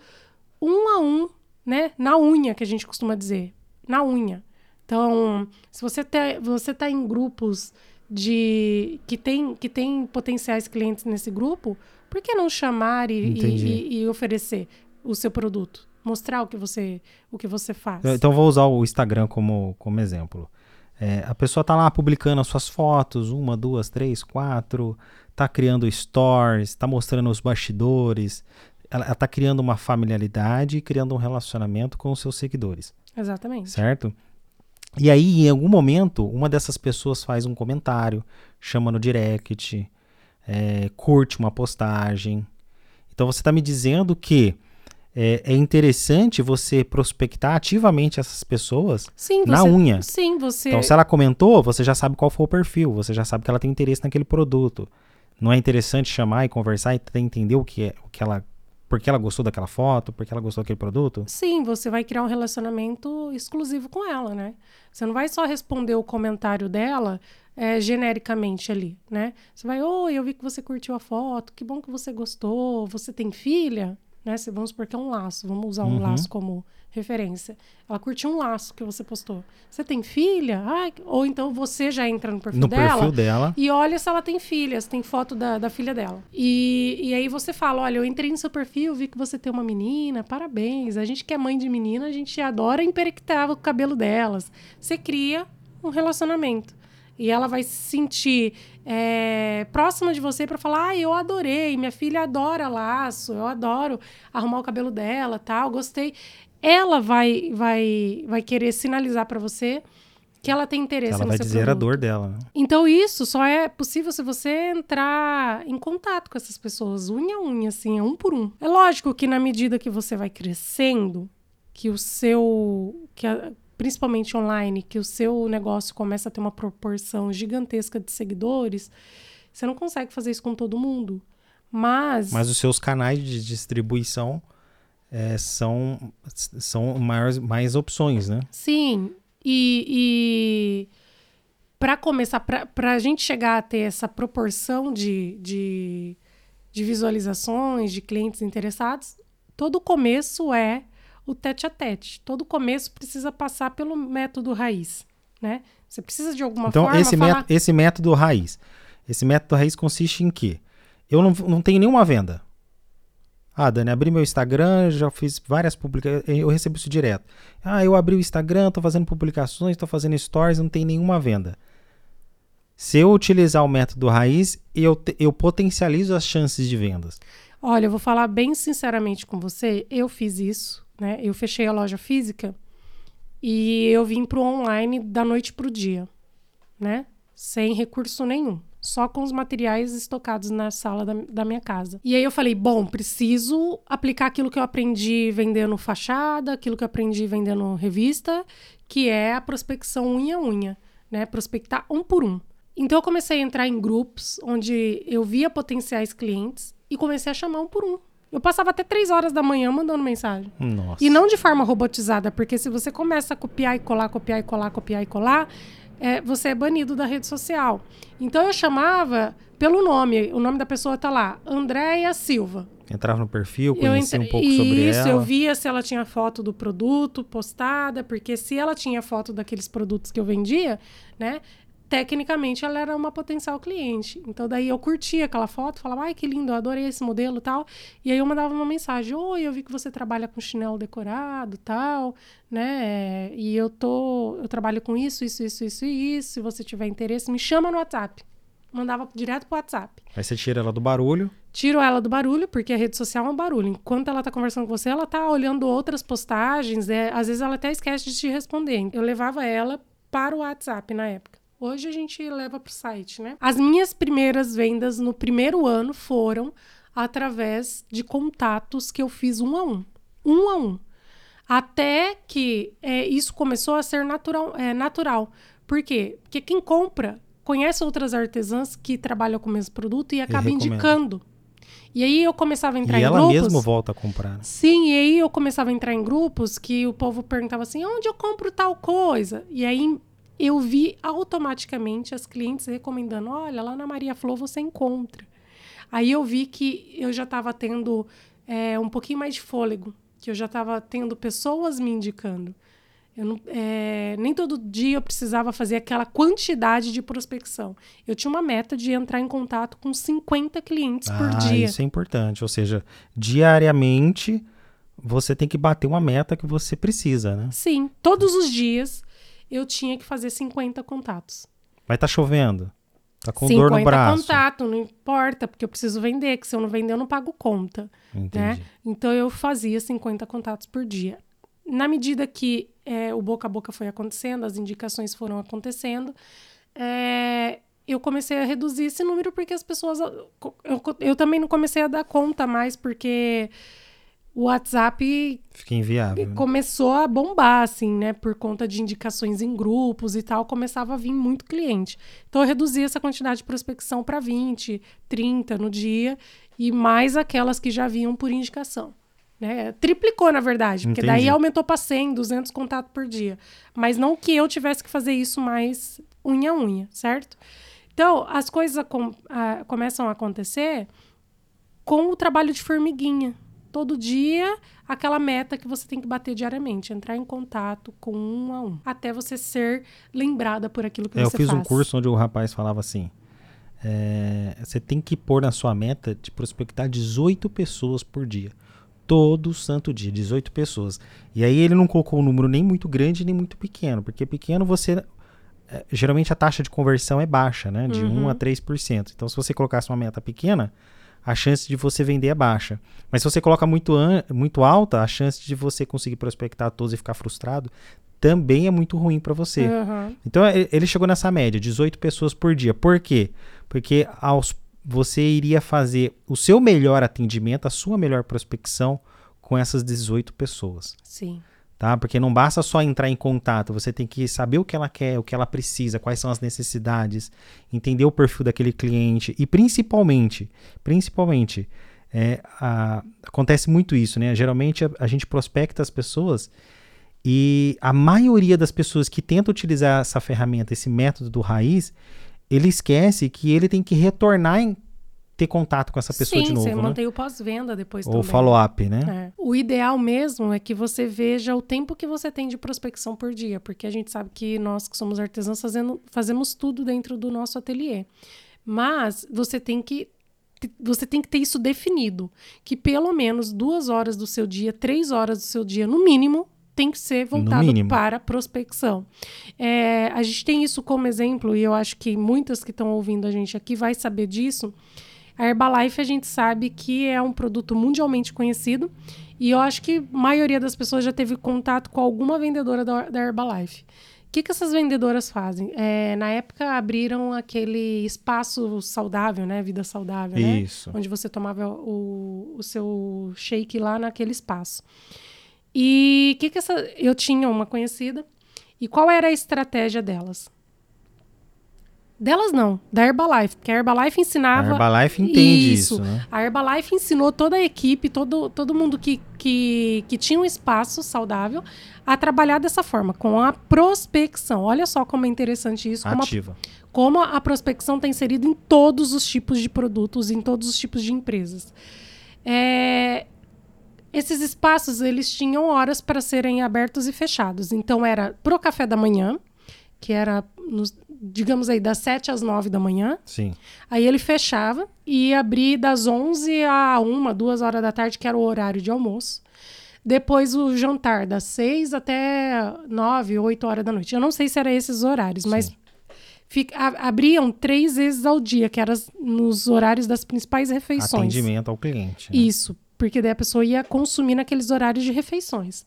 um a um, né? Na unha, que a gente costuma dizer. Na unha. Então, se você está você tá em grupos de que tem, que tem potenciais clientes nesse grupo, por que não chamar e, e, e- e oferecer o seu produto? Mostrar o que você, o que você faz. Então vou usar o Instagram como, como exemplo. É, a pessoa tá lá publicando as suas fotos, uma, duas, três, quatro, tá criando stories, tá mostrando os bastidores, ela, ela tá criando uma familiaridade e criando um relacionamento com os seus seguidores, Exatamente. certo? E aí, em algum momento, uma dessas pessoas faz um comentário, chama no direct, é, curte uma postagem. Então você está me dizendo que é, é interessante você prospectar ativamente essas pessoas Sim, você, na unha. Sim, você. Então, se ela comentou, você já sabe qual foi o perfil, você já sabe que ela tem interesse naquele produto. Não é interessante chamar e conversar e entender o que é, o que ela, por que ela gostou daquela foto, por que ela gostou daquele produto? Sim, você vai criar um relacionamento exclusivo com ela, né? Você não vai só responder o comentário dela é, genericamente ali, né? Você vai, oi, eu vi que você curtiu a foto, que bom que você gostou, você tem filha? Né? Se- Vamos supor que é um laço, vamos usar um Uhum. laço como referência. Ela curtiu um laço que você postou. Você tem filha? Ai, ou então você já entra no perfil No dela perfil dela. e olha se ela tem filhas, tem foto da, da filha dela. E, e aí você fala: olha, eu entrei no seu perfil, vi que você tem uma menina, parabéns. A gente que é mãe de menina, a gente adora emperectar o cabelo delas. Você cria um relacionamento. E ela vai se sentir é, próxima de você para falar: ah, eu adorei, minha filha adora laço, eu adoro arrumar o cabelo dela, tal, gostei. Ela vai, vai, vai querer sinalizar para você que ela tem interesse Ela no vai seu dizer a produto. dor dela. né? Então, isso só é possível se você entrar em contato com essas pessoas, unha a unha, assim, é um por um. É lógico que na medida que você vai crescendo, que o seu. Que a- principalmente online, que o seu negócio começa a ter uma proporção gigantesca de seguidores, você não consegue fazer isso com todo mundo. Mas. Mas os seus canais de distribuição é, são, são maiores, mais opções, né? Sim, e, e para começar, para a gente chegar a ter essa proporção de, de, de visualizações, de clientes interessados, todo começo é o tete a tete. Todo começo precisa passar pelo método raiz, né? Você precisa de alguma então, forma esse, falar... esse método raiz. Esse método raiz consiste em quê? Eu não, não tenho nenhuma venda. Ah, Dani, abri meu Instagram, já fiz várias publicações, eu recebo isso direto. Ah, eu abri o Instagram, tô fazendo publicações, tô fazendo stories, não tem nenhuma venda. Se eu utilizar o método raiz, eu, eu potencializo as chances de vendas. Olha, eu vou falar bem sinceramente com você, eu fiz isso, né? Eu fechei a loja física e eu vim pro online da noite pro dia, né? Sem recurso nenhum só com os materiais estocados na sala da, da, minha casa. E aí eu falei, bom, preciso aplicar aquilo que eu aprendi vendendo fachada, aquilo que eu aprendi vendendo revista, que é a prospecção unha a unha, né? Prospectar um por um. Então eu comecei a entrar em grupos onde eu via potenciais clientes e comecei a chamar um por um. Eu passava até três horas da manhã mandando mensagem. Nossa. E não de forma robotizada, porque se você começa a copiar e colar, copiar e colar, copiar e colar, é, você é banido da rede social. Então eu chamava pelo nome, o nome da pessoa tá lá, Andréia Silva. Entrava no perfil, conhecia entre... um pouco sobre ela. Isso, eu via se ela tinha foto do produto postada, porque se ela tinha foto daqueles produtos que eu vendia, né, tecnicamente ela era uma potencial cliente. Então daí eu curtia aquela foto, falava, ai que lindo, eu adorei esse modelo tal. E aí eu mandava uma mensagem, oi, eu vi que você trabalha com chinelo decorado tal, né? E eu tô, eu trabalho com isso, isso, isso, isso e isso. Se você tiver interesse, me chama no WhatsApp. Mandava direto pro WhatsApp. Aí você tira ela do barulho. Tiro ela do barulho, porque a rede social é um barulho. Enquanto ela tá conversando com você, ela tá olhando outras postagens. É, às vezes ela até esquece de te responder. Eu levava ela para o WhatsApp na época. Hoje a gente leva para o site, né? As minhas primeiras vendas no primeiro ano foram através de contatos que eu fiz um a um. Um a um. Até que é, isso começou a ser natural, é, natural. Por quê? Porque quem compra conhece outras artesãs que trabalham com o mesmo produto e acaba indicando. E aí eu começava a entrar e em ela grupos. ela mesma volta a comprar. Né? Sim, e aí eu começava a entrar em grupos que o povo perguntava assim: onde eu compro tal coisa? E aí eu vi automaticamente as clientes recomendando: olha, lá na Maria Flor você encontra. Aí eu vi que eu já estava tendo é, um pouquinho mais de fôlego, que eu já estava tendo pessoas me indicando. Eu não, é, nem todo dia eu precisava fazer aquela quantidade de prospecção. Eu tinha uma meta de entrar em contato com 50 clientes ah, por dia. Isso é importante. Ou seja, diariamente você tem que bater uma meta que você precisa, né? Sim, todos os dias eu tinha que fazer 50 contatos. Vai estar tá chovendo. Tá com dor no braço. 50 contato, não importa, porque eu preciso vender, que se eu não vender eu não pago conta. Entendi. Né? Então eu fazia 50 contatos por dia. Na medida que é, o boca a boca foi acontecendo, as indicações foram acontecendo, é, eu comecei a reduzir esse número porque as pessoas. Eu, eu também não comecei a dar conta mais, porque o WhatsApp Fica inviável. Né? começou a bombar, assim, né? Por conta de indicações em grupos e tal, começava a vir muito cliente. Então eu reduzi essa quantidade de prospecção para 20, 30 no dia e mais aquelas que já vinham por indicação. Né? Triplicou, na verdade, porque Entendi. daí aumentou para 100, 200 contatos por dia. Mas não que eu tivesse que fazer isso mais unha a unha, certo? Então, as coisas com, a, começam a acontecer com o trabalho de formiguinha, todo dia aquela meta que você tem que bater diariamente, entrar em contato com um a um, até você ser lembrada por aquilo que é, você faz. Eu fiz faz. um curso onde o rapaz falava assim: é, você tem que pôr na sua meta de prospectar 18 pessoas por dia. Todo santo dia, 18 pessoas. E aí ele não colocou um número nem muito grande nem muito pequeno, porque pequeno você. É, geralmente a taxa de conversão é baixa, né? De uhum. 1 a 3%. Então, se você colocasse uma meta pequena, a chance de você vender é baixa. Mas se você coloca muito, muito alta, a chance de você conseguir prospectar todos e ficar frustrado também é muito ruim para você. Uhum. Então ele chegou nessa média, 18 pessoas por dia. Por quê? Porque aos, você iria fazer o seu melhor atendimento, a sua melhor prospecção com essas 18 pessoas. Sim tá? Porque não basta só entrar em contato, você tem que saber o que ela quer, o que ela precisa, quais são as necessidades, entender o perfil daquele cliente e principalmente, principalmente, é, a, acontece muito isso, né? Geralmente a, a gente prospecta as pessoas e a maioria das pessoas que tenta utilizar essa ferramenta, esse método do raiz, ele esquece que ele tem que retornar em ter contato com essa pessoa Sim, de novo, você né? mantém o pós-venda depois Ou também. follow-up, né? É. O ideal mesmo é que você veja o tempo que você tem de prospecção por dia, porque a gente sabe que nós que somos artesãos fazendo, fazemos tudo dentro do nosso ateliê. Mas você tem que você tem que ter isso definido, que pelo menos duas horas do seu dia, três horas do seu dia, no mínimo, tem que ser voltado para prospecção. É, a gente tem isso como exemplo, e eu acho que muitas que estão ouvindo a gente aqui vai saber disso. A Herbalife a gente sabe que é um produto mundialmente conhecido e eu acho que a maioria das pessoas já teve contato com alguma vendedora da, da Herbalife. O que, que essas vendedoras fazem? É, na época abriram aquele espaço saudável, né? Vida saudável, né? Isso. Onde você tomava o, o seu shake lá naquele espaço. E que que essa. Eu tinha uma conhecida. E qual era a estratégia delas? Delas não, da Herbalife, porque a Herbalife A ensinava. Herbalife entende isso, né? A Herbalife ensinou toda a equipe, todo, todo mundo que, que, que tinha um espaço saudável, a trabalhar dessa forma, com a prospecção. Olha só como é interessante isso, como a, Ativa. como a prospecção está inserida em todos os tipos de produtos, em todos os tipos de empresas. É, esses espaços eles tinham horas para serem abertos e fechados. Então era pro café da manhã, que era nos- digamos aí das 7 às 9 da manhã. Sim. Aí ele fechava e ia abrir das 11 a 1, 2 horas da tarde, que era o horário de almoço. Depois o jantar, das 6 até 9, 8 horas da noite. Eu não sei se eram esses horários, mas Sim. fica- a- abriam três vezes ao dia, que era nos horários das principais refeições. Atendimento ao cliente. né? Isso, porque daí a pessoa ia consumir naqueles horários de refeições.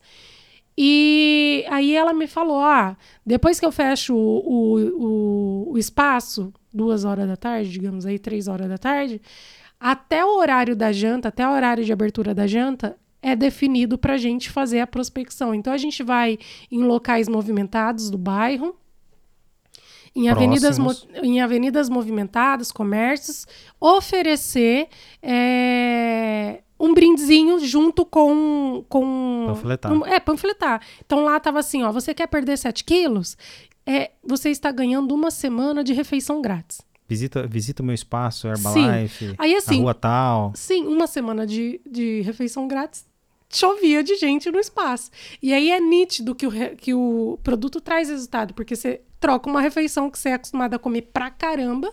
E aí ela me falou: ah, depois que eu fecho o, o, o, espaço, duas horas da tarde, digamos aí, três horas da tarde, até o horário da janta, até o horário de abertura da janta, é definido para a gente fazer a prospecção. Então a gente vai em locais movimentados do bairro, em avenidas, em avenidas movimentadas, comércios, oferecer é, um brindezinho junto com. com Panfletar. um- é, panfletar. Então lá tava assim: ó, você quer perder 7 quilos? É, você está ganhando uma semana de refeição grátis. Visita, visita o meu espaço, Herbalife, Aí na assim, rua tal. Sim, uma semana de, de refeição grátis chovia de gente no espaço. E aí é nítido que o, que o produto traz resultado, porque você troca uma refeição que você é acostumado a comer pra caramba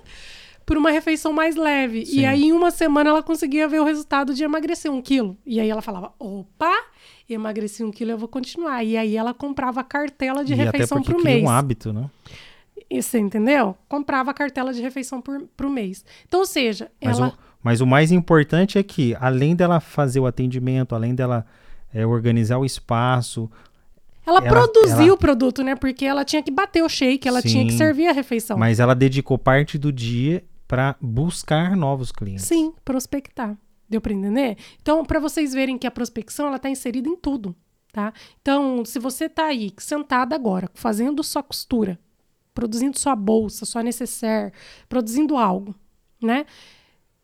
por uma refeição mais leve. Sim. E aí, em uma semana, ela conseguia ver o resultado de emagrecer um quilo. E aí ela falava: opa, emagreci um quilo, eu vou continuar. E aí ela comprava a cartela de e até refeição pro cria mês. um hábito, né? E você entendeu? Comprava a cartela de refeição por, pro mês. Então, ou seja, Mas, ela. o, mas o mais importante é que, além dela fazer o atendimento, além dela é, organizar o espaço, Ela, Ela- produziu ela- o produto, né? Porque ela tinha que bater o shake, ela tinha que Sim. servir a refeição. mas ela dedicou parte do dia para buscar novos clientes. Sim, prospectar. Deu para entender? Então, para vocês verem que a prospecção ela está inserida em tudo, tá? Então, se você está aí sentada agora, fazendo sua costura, produzindo sua bolsa, sua necessaire, produzindo algo, né?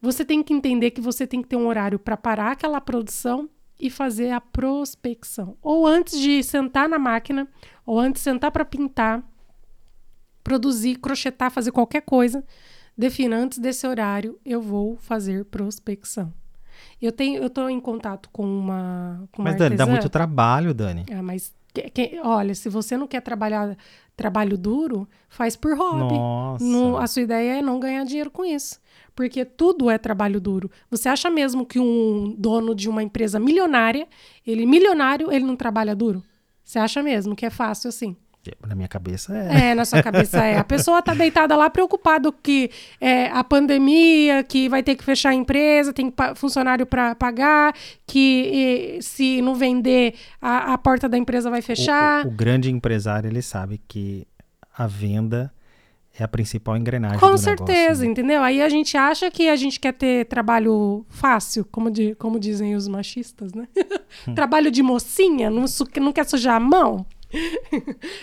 Você tem que entender que você tem que ter um horário para parar aquela produção e fazer a prospecção. Ou antes de sentar na máquina, ou antes de sentar para pintar, produzir, crochetar, fazer qualquer coisa, defina antes desse horário eu vou fazer prospecção. Eu tenho, eu tô em contato com uma, com uma Mas, Dani, dá artesã. muito trabalho, Dani. Ah, mas que- que- olha, se você não quer trabalhar trabalho duro, faz por hobby. Nossa. Não- a sua ideia é não ganhar dinheiro com isso. Porque tudo é trabalho duro. Você acha mesmo que um dono de uma empresa milionária, ele milionário, ele não trabalha duro? Você acha mesmo que é fácil assim? Na minha cabeça é. É, na sua cabeça é. A pessoa tá deitada lá preocupado que é, a pandemia, que vai ter que fechar a empresa, tem funcionário para pagar, que e, se não vender, a, a porta da empresa vai O- fechar. O, o grande empresário, ele sabe que a venda é a principal engrenagem Com certeza, negócio. né? entendeu? Aí a gente acha que a gente quer ter trabalho fácil, como, di- como dizem os machistas, né? <laughs> Hum. trabalho de mocinha, não, su- não quer sujar a mão.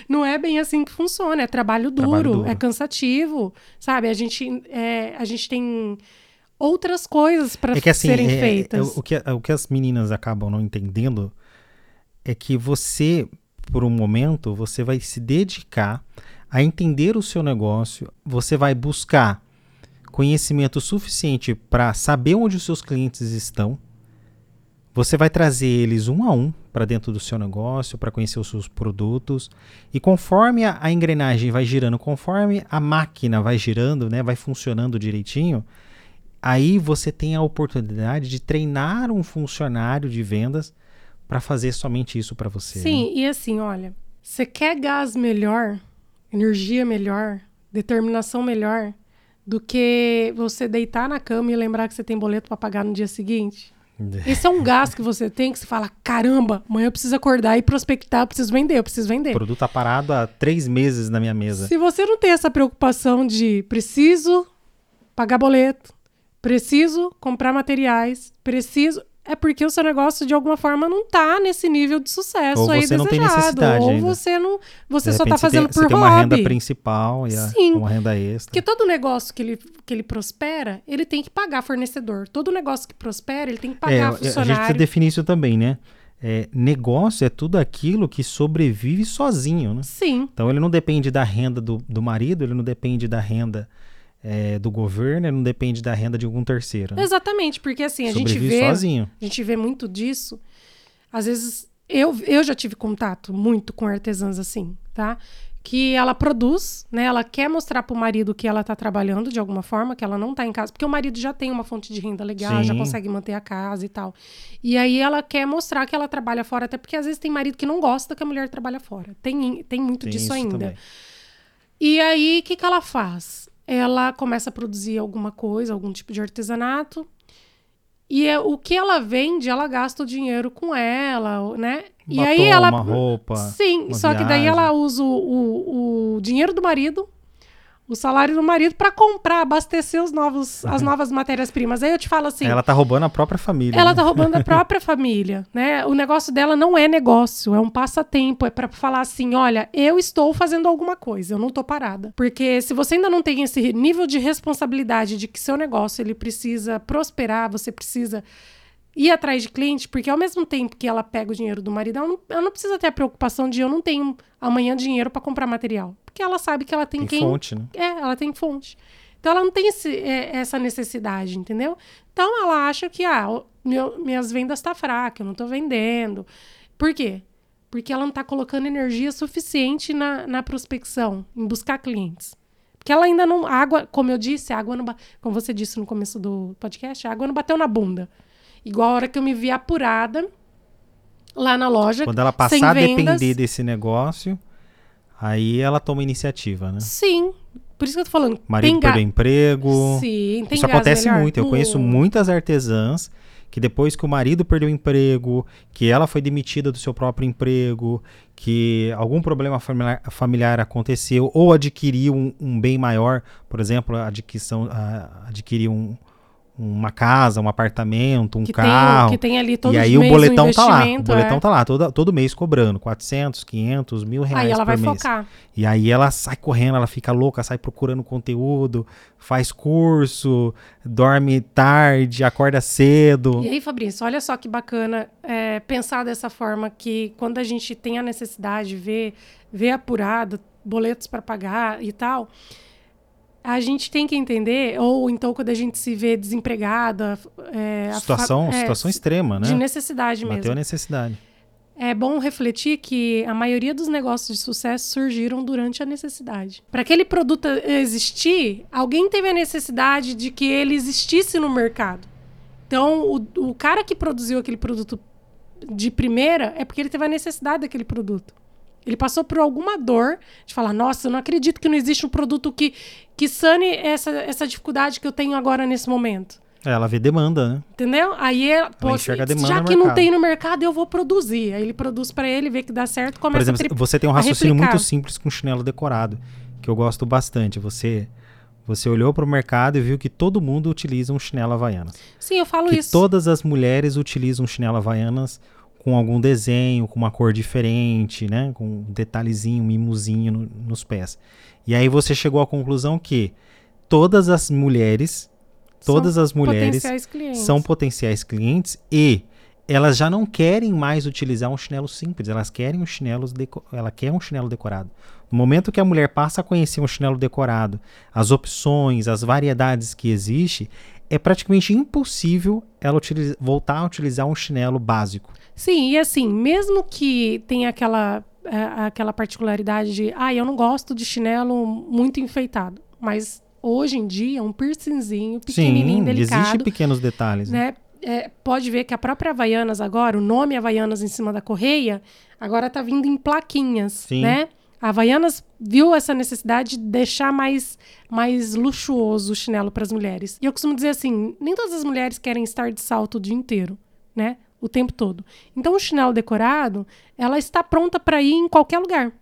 Não é bem assim que funciona, é trabalho duro, Trabalho duro. é cansativo, sabe? A gente, é, a gente tem outras coisas para É assim, serem é- é- feitas. o, que, o que as meninas acabam não entendendo é que você, por um momento, você vai se dedicar a entender o seu negócio, você vai buscar conhecimento suficiente para saber onde os seus clientes estão. Você vai trazer eles um a um para dentro do seu negócio, para conhecer os seus produtos. E conforme a, a, engrenagem vai girando, conforme a máquina vai girando, né, vai funcionando direitinho, aí você tem a oportunidade de treinar um funcionário de vendas para fazer somente isso para você. Sim, né? e assim, olha, você quer gás melhor, energia melhor, determinação melhor do que você deitar na cama e lembrar que você tem boleto para pagar no dia seguinte? Esse é um gasto que você tem que você fala: caramba, amanhã eu preciso acordar e prospectar, eu preciso vender, eu preciso vender. O produto tá parado há três meses na minha mesa. Se você não tem essa preocupação de preciso pagar boleto, preciso comprar materiais, preciso é porque o seu negócio de alguma forma não está nesse nível de sucesso ou aí você desejado. não tem necessidade ou ainda. você não, você De só está repente, você fazendo tem, por você tem hobby. uma renda principal e a- Sim. uma renda extra. Porque todo negócio que ele, que ele prospera, ele tem que pagar fornecedor. Todo negócio que prospera, ele tem que É, pagar a gente precisa funcionário. definir isso também, né? É, negócio é tudo aquilo que sobrevive sozinho, né? Sim, Então ele não depende da renda do, do marido, ele não depende da renda é, do governo, ele não depende da renda de algum terceiro. Né? exatamente. Porque assim, a gente vê... sozinho. A gente vê muito disso. Às vezes, eu, eu já tive contato muito com artesãs assim, tá? Que ela produz, né? Ela quer mostrar pro marido que ela tá trabalhando de alguma forma, que ela não tá em casa. Porque o marido já tem uma fonte de renda legal, já Sim. consegue manter a casa e tal. E aí ela quer mostrar que ela trabalha fora, até porque às vezes tem marido que não gosta que a mulher trabalha fora. Tem, tem muito Tem disso isso ainda. também. E aí, o que, que ela faz? Ela começa a produzir alguma coisa, algum tipo de artesanato. E é, o que ela vende, ela gasta o dinheiro com ela, né? e Batom, aí ela. uma roupa. Sim, uma só que daí viagem. ela usa o, o, o dinheiro do marido, o salário do marido, para comprar, abastecer os novos, as <laughs> novas matérias-primas. Aí eu te falo assim. Ela tá roubando a própria família. Ela né? tá roubando a <laughs> própria família, né? O negócio dela não é negócio, é um passatempo, é pra falar assim, olha, eu estou fazendo alguma coisa, eu não tô parada. Porque se você ainda não tem esse nível de responsabilidade de que seu negócio ele precisa prosperar, você precisa ir atrás de cliente, porque ao mesmo tempo que ela pega o dinheiro do marido, ela não, ela não precisa ter a preocupação de eu não tenho amanhã dinheiro pra comprar material, porque ela sabe que ela tem, Tem quem fonte, né? é, ela tem fonte. Então ela não tem esse- é, essa necessidade, entendeu? Então ela acha que ah, meu- minhas vendas tá fraca, eu não tô vendendo. Por quê? Porque ela não tá colocando energia suficiente na, na prospecção, em buscar clientes. Porque ela ainda não. Água, como eu disse, a água não. Como você disse no começo do podcast, a água não bateu na bunda. Igual a hora que eu me vi apurada lá na loja. Quando ela passar a depender desse negócio, aí ela toma iniciativa, né? Sim. Por isso que eu tô falando. Marido tem perdeu emprego. Sim, tem Isso acontece melhor? muito. Eu conheço Muito. muitas artesãs que depois que o marido perdeu o emprego, que ela foi demitida do seu próprio emprego, que algum problema familiar, familiar aconteceu ou adquiriu um, um bem maior, por exemplo, adquisição, adquiriu um- uma casa, um apartamento, um que tem, carro. que tem ali todo e aí o boletão tá lá. O investimento, boletão é. tá lá, todo, todo mês cobrando 400, 500, mil reais Aí ela por vai mês. focar. E aí ela sai correndo, ela fica louca, sai procurando conteúdo, faz curso, dorme tarde, acorda cedo. E aí, Fabrício, olha só que bacana é, pensar dessa forma que quando a gente tem a necessidade de ver, ver apurado, boletos para pagar e tal, a gente tem que entender, ou então quando a gente se vê desempregada, é, fa- situação, é, situação extrema, né? de necessidade Bateu mesmo. a necessidade. É bom refletir que a maioria dos negócios de sucesso surgiram durante a necessidade. Para aquele produto existir, alguém teve a necessidade de que ele existisse no mercado. Então, o, o cara que produziu aquele produto de primeira é porque ele teve a necessidade daquele produto. Ele passou por alguma dor de falar: Nossa, eu não acredito que não existe um produto que, que sane essa, essa dificuldade que eu tenho agora nesse momento. É, ela vê demanda, né? Entendeu? Aí, é, poxa, enxerga a demanda já que não tem no mercado, eu vou produzir. Aí ele produz pra ele, vê que dá certo, começa Por exemplo, a tri... você tem um raciocínio muito simples com chinelo decorado, que eu gosto bastante. Você você olhou para o mercado e viu que todo mundo utiliza um chinelo havaianas. Sim, eu falo que isso. todas as mulheres utilizam chinelo havaianas com algum desenho, com uma cor diferente, né? Com um detalhezinho, um mimozinho no- nos pés. E aí você chegou à conclusão que todas as mulheres, São todas as mulheres Potenciais clientes. são potenciais clientes e elas já não querem mais utilizar um chinelo simples, elas querem um chinelo, ela quer um chinelo decorado. No momento que a mulher passa a conhecer um chinelo decorado, as opções, as variedades que existe, é praticamente impossível ela voltar a utilizar um chinelo básico. Sim, e assim, mesmo que tenha aquela, é, aquela particularidade de, ah, eu não gosto de chinelo muito enfeitado, mas hoje em dia um piercingzinho pequenininho, Sim, delicado. Existem pequenos detalhes. Né? É, pode ver que a própria Havaianas agora, o nome Havaianas em cima da correia, agora tá vindo em plaquinhas, Sim. né? A Havaianas viu essa necessidade de deixar mais, mais luxuoso o chinelo para as mulheres. E eu costumo dizer assim, nem todas as mulheres querem estar de salto o dia inteiro, né? O tempo todo. Então o chinelo decorado, ela está pronta para ir em qualquer lugar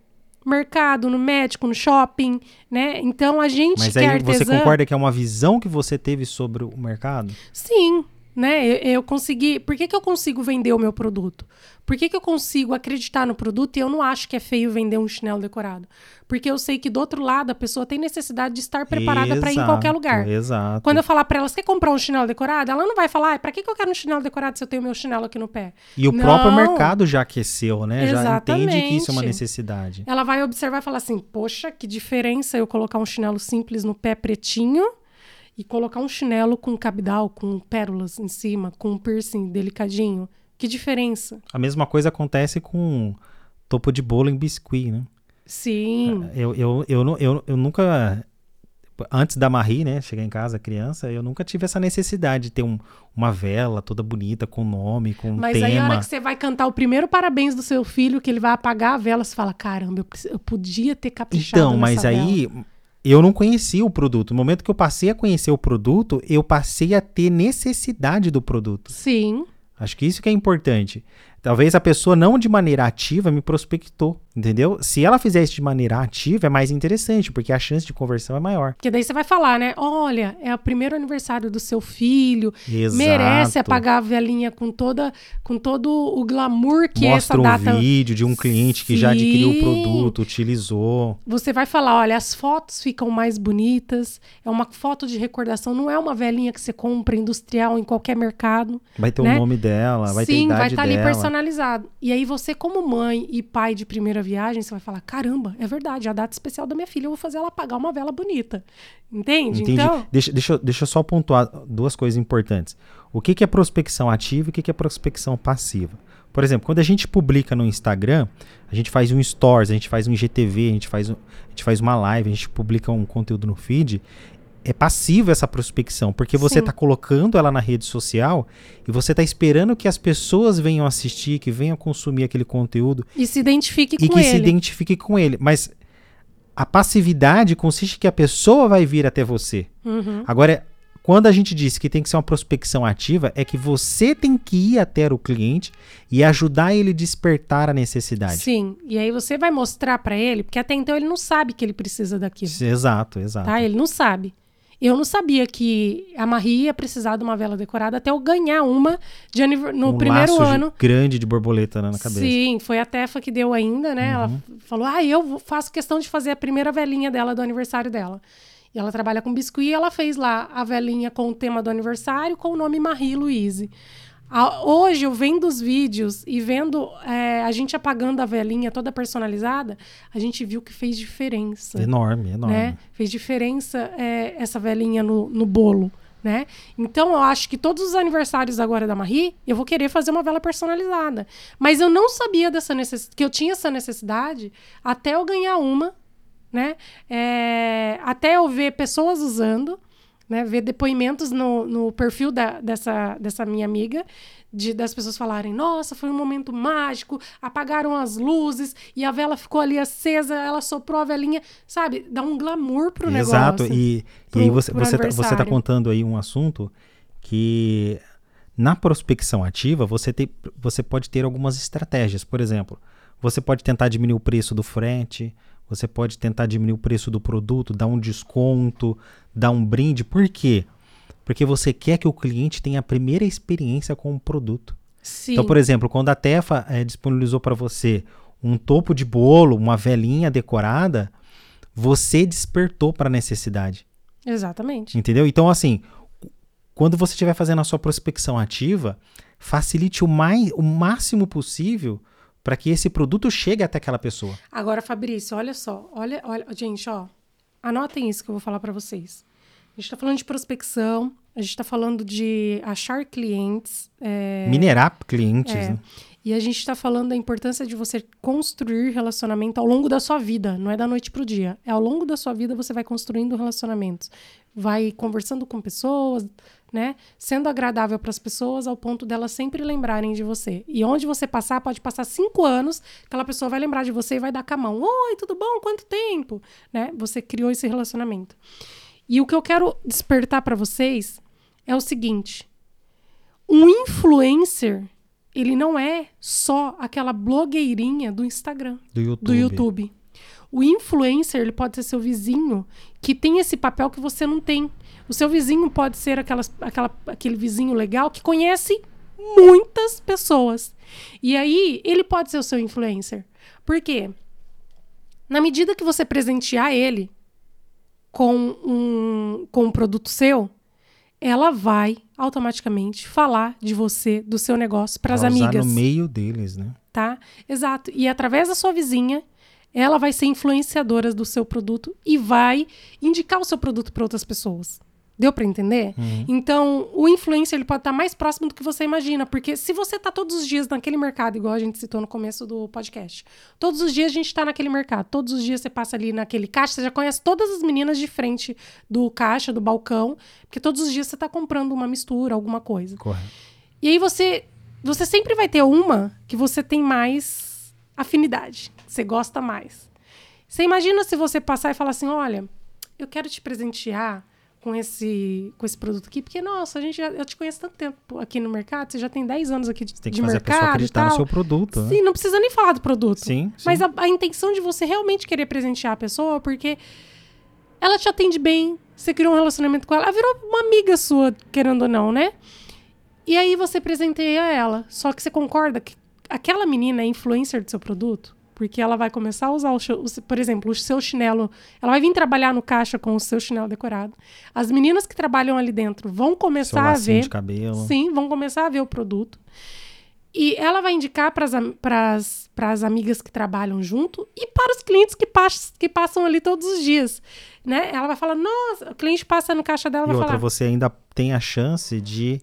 mercado, no médico, no shopping, né? Então a gente Mas é aí artesã, você concorda que é uma visão que você teve sobre o mercado? Sim, né? Eu, eu consegui. Por que, que eu consigo vender o meu produto? Por que, que eu consigo acreditar no produto e eu não acho que é feio vender um chinelo decorado? Porque eu sei que do outro lado a pessoa tem necessidade de estar preparada para ir em qualquer lugar. Exato. Quando eu falar para ela, você quer comprar um chinelo decorado? Ela não vai falar, ah, para que, que eu quero um chinelo decorado se eu tenho meu chinelo aqui no pé? E o Não. próprio mercado já aqueceu, né? Já entende que isso é uma Exatamente. necessidade. Ela vai observar e falar assim: poxa, que diferença eu colocar um chinelo simples no pé pretinho e colocar um chinelo com cabidal, com pérolas em cima, com um piercing delicadinho. Que diferença? A mesma coisa acontece com topo de bolo em biscuit, né? Sim. Eu, eu, eu, eu, eu nunca. Antes da Marie, né? Chegar em casa, criança, eu nunca tive essa necessidade de ter um- uma vela toda bonita, com nome, com um Mas tema. aí, a hora que você vai cantar o primeiro parabéns do seu filho, que ele vai apagar a vela, você fala: caramba, eu, eu podia ter caprichado. Então, mas aí vela." eu não conhecia o produto. No momento que eu passei a conhecer o produto, eu passei a ter necessidade do produto. Sim. Acho que isso que é importante. Talvez a pessoa não de maneira ativa me prospectou, entendeu? Se ela fizer isso de maneira ativa, é mais interessante, porque a chance de conversão é maior. Porque daí você vai falar, né? Olha, é o primeiro aniversário do seu filho. Exato. Merece apagar a velinha com toda com todo o glamour que Mostra essa um data. vídeo de um cliente que já adquiriu o Sim. produto, utilizou. Você vai falar, olha, as fotos ficam mais bonitas. É uma foto de recordação, não é uma velinha que você compra industrial em qualquer mercado. Vai ter Né? o nome dela, vai ter a Sim, idade vai estar ali dela. personalizado. E aí você, como mãe e pai de primeira viagem, você vai falar: caramba, é verdade, a data especial da minha filha, eu vou fazer ela apagar uma vela bonita. Entende? Entendi. Então, Deixa, deixa, eu- deixa eu só pontuar duas coisas importantes. O que, que é prospecção ativa e o que, que é prospecção passiva? Por exemplo, quando a gente publica no Instagram, a gente faz um stories, a gente faz um IGTV, a gente faz, um- a gente faz uma live, a gente publica um conteúdo no feed. É passiva essa prospecção, porque você está colocando ela na rede social e você está esperando que as pessoas venham assistir, que venham consumir aquele conteúdo e se identifique e com que ele. se identifique com ele. Mas a passividade consiste que a pessoa vai vir até você. Uhum. Agora, quando a gente diz que tem que ser uma prospecção ativa, é que você tem que ir até o cliente e ajudar ele a despertar a necessidade. Sim, e aí você vai mostrar pra ele, porque até então ele não sabe que ele precisa daquilo, Exato, exato. tá? Ele não sabe. Eu não sabia que a Marie ia precisar de uma vela decorada até eu ganhar uma de no um primeiro ano. grande de borboleta na cabeça. Uhum. Sim, foi a Tefa que deu ainda, né? Ela falou: ah, eu faço questão de fazer a primeira velinha dela do aniversário dela. E ela trabalha com biscuit e ela fez lá a velinha com o tema do aniversário com o nome Marie Louise. A- hoje, eu vendo os vídeos e vendo é, a gente apagando a velinha toda personalizada, a gente viu que fez diferença Enorme, enorme. né? Fez diferença é, essa velinha no, no bolo, né? Então eu acho que todos os aniversários agora da Marie, eu vou querer fazer uma vela personalizada. Mas eu não sabia dessa necessidade, que eu tinha essa necessidade até eu ganhar uma, né? É, até eu ver pessoas usando, né? Ver depoimentos no, no perfil da- dessa, dessa minha amiga. De, das pessoas falarem, nossa, foi um momento mágico, apagaram as luzes e a vela ficou ali acesa, ela soprou a velinha, sabe? Dá um glamour pro Exato. negócio. E, e pro- aí você, você, tá, você tá contando aí um assunto que na prospecção ativa você, tem, você pode ter algumas estratégias. Por exemplo, você pode tentar diminuir o preço do frete, você pode tentar diminuir o preço do produto, dar um desconto, dar um brinde. Por quê? Porque você quer que o cliente tenha a primeira experiência com o produto. Sim. Então, por exemplo, quando a Tefa eh, disponibilizou para você um topo de bolo, uma velinha decorada, você despertou para a necessidade. Exatamente. Entendeu? Então, assim, quando você estiver fazendo a sua prospecção ativa, facilite o, mais, o máximo possível para que esse produto chegue até aquela pessoa. Agora, Fabrício, olha só. Olha, olha, gente, ó. Anotem isso que eu vou falar para vocês. A gente está falando de prospecção, a gente está falando de achar clientes. É, Minerar clientes, é, né? E a gente está falando da importância de você construir relacionamento ao longo da sua vida, não é da noite para o dia. É ao longo da sua vida você vai construindo relacionamentos, vai conversando com pessoas, né? Sendo agradável para as pessoas ao ponto delas sempre lembrarem de você. E onde você passar, pode passar cinco anos, aquela pessoa vai lembrar de você e vai dar com a mão. Oi, tudo bom? Quanto tempo? Né? Você criou esse relacionamento. E o que eu quero despertar para vocês é o seguinte: um influencer, ele não é só aquela blogueirinha do Instagram, Do YouTube. do YouTube. O influencer, ele pode ser seu vizinho que tem esse papel que você não tem. O seu vizinho pode ser aquelas, aquela, aquele vizinho legal que conhece muitas pessoas. E aí, ele pode ser o seu influencer. Por quê? Na medida que você presentear ele com um, com um produto seu, ela vai automaticamente falar de você, do seu negócio, para as amigas no meio deles, né? tá? Exato. E através da sua vizinha, ela vai ser influenciadora do seu produto e vai indicar o seu produto para outras pessoas. Deu para entender? Então, o influencer ele pode estar mais próximo do que você imagina, porque se você está todos os dias naquele mercado, igual a gente citou no começo do podcast, todos os dias a gente está naquele mercado, todos os dias você passa ali naquele caixa, você já conhece todas as meninas de frente do caixa, do balcão, porque todos os dias você está comprando uma mistura, alguma coisa. Correto. E aí você, você sempre vai ter uma que você tem mais afinidade, você gosta mais. Você imagina se você passar e falar assim, olha, eu quero te presentear com esse, com esse produto aqui, porque, nossa, a gente já, eu te conheço tanto tempo aqui no mercado, você já tem 10 anos aqui de, Você tem que de fazer a pessoa mercado acreditar no seu produto. né? Sim, não precisa nem falar do produto. Sim, Mas sim. a, a intenção de você realmente querer presentear a pessoa, porque ela te atende bem, você criou um relacionamento com ela, ela virou uma amiga sua, querendo ou não, né? E aí você presenteia ela. Só que você concorda que aquela menina é influencer do seu produto? Porque ela vai começar a usar, o, por exemplo, o seu chinelo. Ela vai vir trabalhar no caixa com o seu chinelo decorado. As meninas que trabalham ali dentro vão começar a ver. de cabelo. Sim, vão começar a ver o produto. E ela vai indicar para as amigas que trabalham junto e para os clientes que, pas- que passam ali todos os dias. Né? Ela vai falar, nossa, o cliente passa no caixa dela e E vai outra, falar. você ainda tem a chance de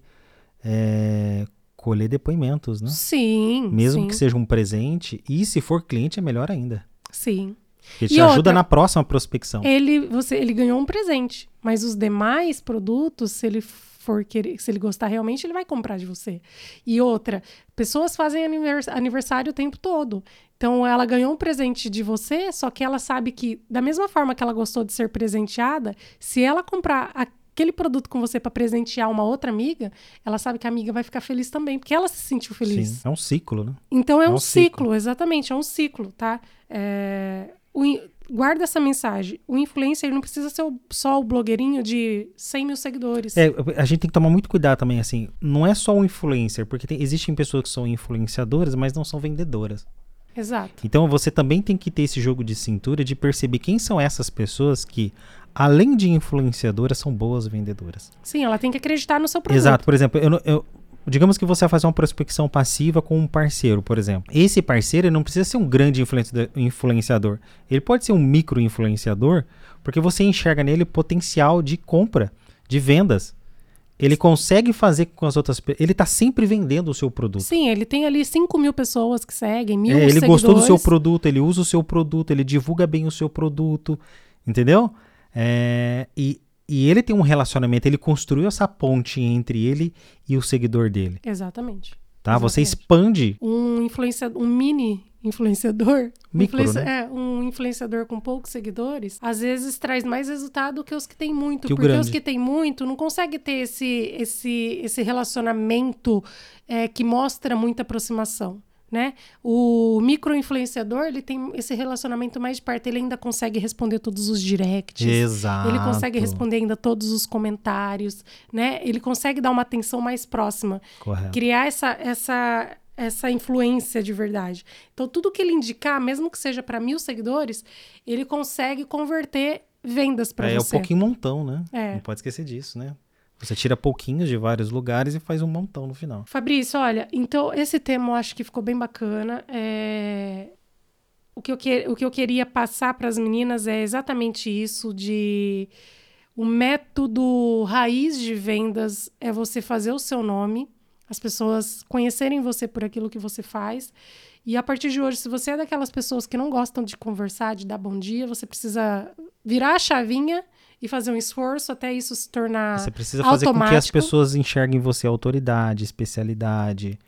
é, colher depoimentos, né? Sim. Mesmo sim, que seja um presente. E se for cliente, é melhor ainda. Sim. Porque E te ajuda outra- na próxima prospecção. Ele, você, ele ganhou um presente, mas os demais produtos, se ele for querer, se ele gostar realmente, ele vai comprar de você. E outra, pessoas fazem anivers- aniversário o tempo todo. Então ela ganhou um presente de você, só que ela sabe que da mesma forma que ela gostou de ser presenteada, se ela comprar aquele produto com você para presentear uma outra amiga, ela sabe que a amiga vai ficar feliz também, porque ela se sentiu feliz. Sim, é um ciclo, né? Então é, É um, um ciclo, ciclo. exatamente, é um ciclo, tá? É, o guarda essa mensagem. O influencer não precisa ser o- só o blogueirinho de 100 mil seguidores. É, a gente tem que tomar muito cuidado também, assim. Não é só um influencer, porque tem- existem pessoas que são influenciadoras, mas não são vendedoras. Exato. Então você também tem que ter esse jogo de cintura de perceber quem são essas pessoas que, além de influenciadoras, são boas vendedoras. Sim, ela tem que acreditar no seu produto. Exato. Por exemplo, eu, eu- digamos que você vai fazer uma prospecção passiva com um parceiro, por exemplo. Esse parceiro não precisa ser um grande influencia- influenciador. Ele pode ser um micro influenciador, porque você enxerga nele potencial de compra, de vendas. Ele consegue fazer com as outras pessoas. Ele está sempre vendendo o seu produto. Sim, ele tem ali 5 mil pessoas que seguem, mil É, ele seguidores. gostou do seu produto, ele usa o seu produto, ele divulga bem o seu produto, entendeu? É, e, e ele tem um relacionamento, ele construiu essa ponte entre ele e o seguidor dele, Exatamente. tá? Você Exatamente. expande, Um influenciador, um mini influenciador, <laughs> Micro, influencia- né? é, um influenciador com poucos seguidores, às vezes traz mais resultado que os que têm muito, Que porque grande. os que têm muito não consegue ter esse esse esse relacionamento é, que mostra muita aproximação. Né? O micro-influenciador, ele tem esse relacionamento mais de perto, ele ainda consegue responder todos os directs. exato. Ele consegue responder ainda todos os comentários, né? Ele consegue dar uma atenção mais próxima Correto. criar essa, essa, essa influência de verdade. Então, tudo que ele indicar, mesmo que seja para mil seguidores, ele consegue converter vendas para É, é o você. pouquinho montão, né? É. Não pode esquecer disso, né? Você tira pouquinhos de vários lugares e faz um montão no final. Fabrício, olha, então esse tema eu acho que ficou bem bacana. É... O, que eu que... o que eu queria passar para as meninas é exatamente isso de o método raiz de vendas é você fazer o seu nome, as pessoas conhecerem você por aquilo que você faz. E a partir de hoje, se você é daquelas pessoas que não gostam de conversar, de dar bom dia, você precisa virar a chavinha e fazer um esforço até isso se tornar Você precisa fazer automático. com que as pessoas enxerguem você autoridade, especialidade,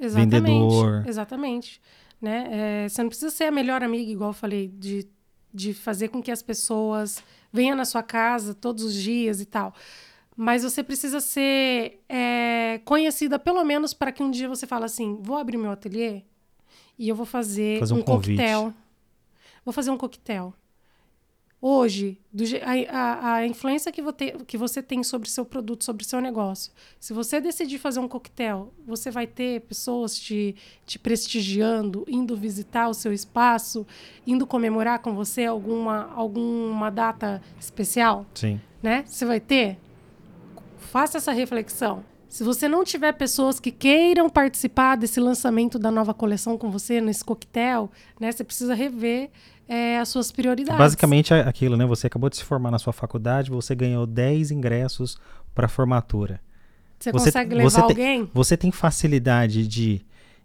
Exatamente, vendedor. Exatamente. Né? É, você não precisa ser a melhor amiga, igual eu falei, de, de fazer com que as pessoas venham na sua casa todos os dias e tal. Mas você precisa ser é, conhecida, pelo menos, para que um dia você fale assim: vou abrir meu ateliê e eu vou fazer, Fazer um um, coquetel. Vou fazer um coquetel. Hoje, do a, a, influência que, te- que você tem sobre seu produto, sobre seu negócio, se você decidir fazer um coquetel, você vai ter pessoas te, te prestigiando, indo visitar o seu espaço, indo comemorar com você alguma, alguma data especial, Sim. né? Você vai ter? Faça essa reflexão. Se você não tiver pessoas que queiram participar desse lançamento da nova coleção com você, nesse coquetel, né? Você precisa rever é, as suas prioridades. Basicamente é aquilo, né? Você acabou de se formar na sua faculdade, você ganhou 10 ingressos para formatura. Você, você- consegue levar você tem- alguém? Você tem facilidade de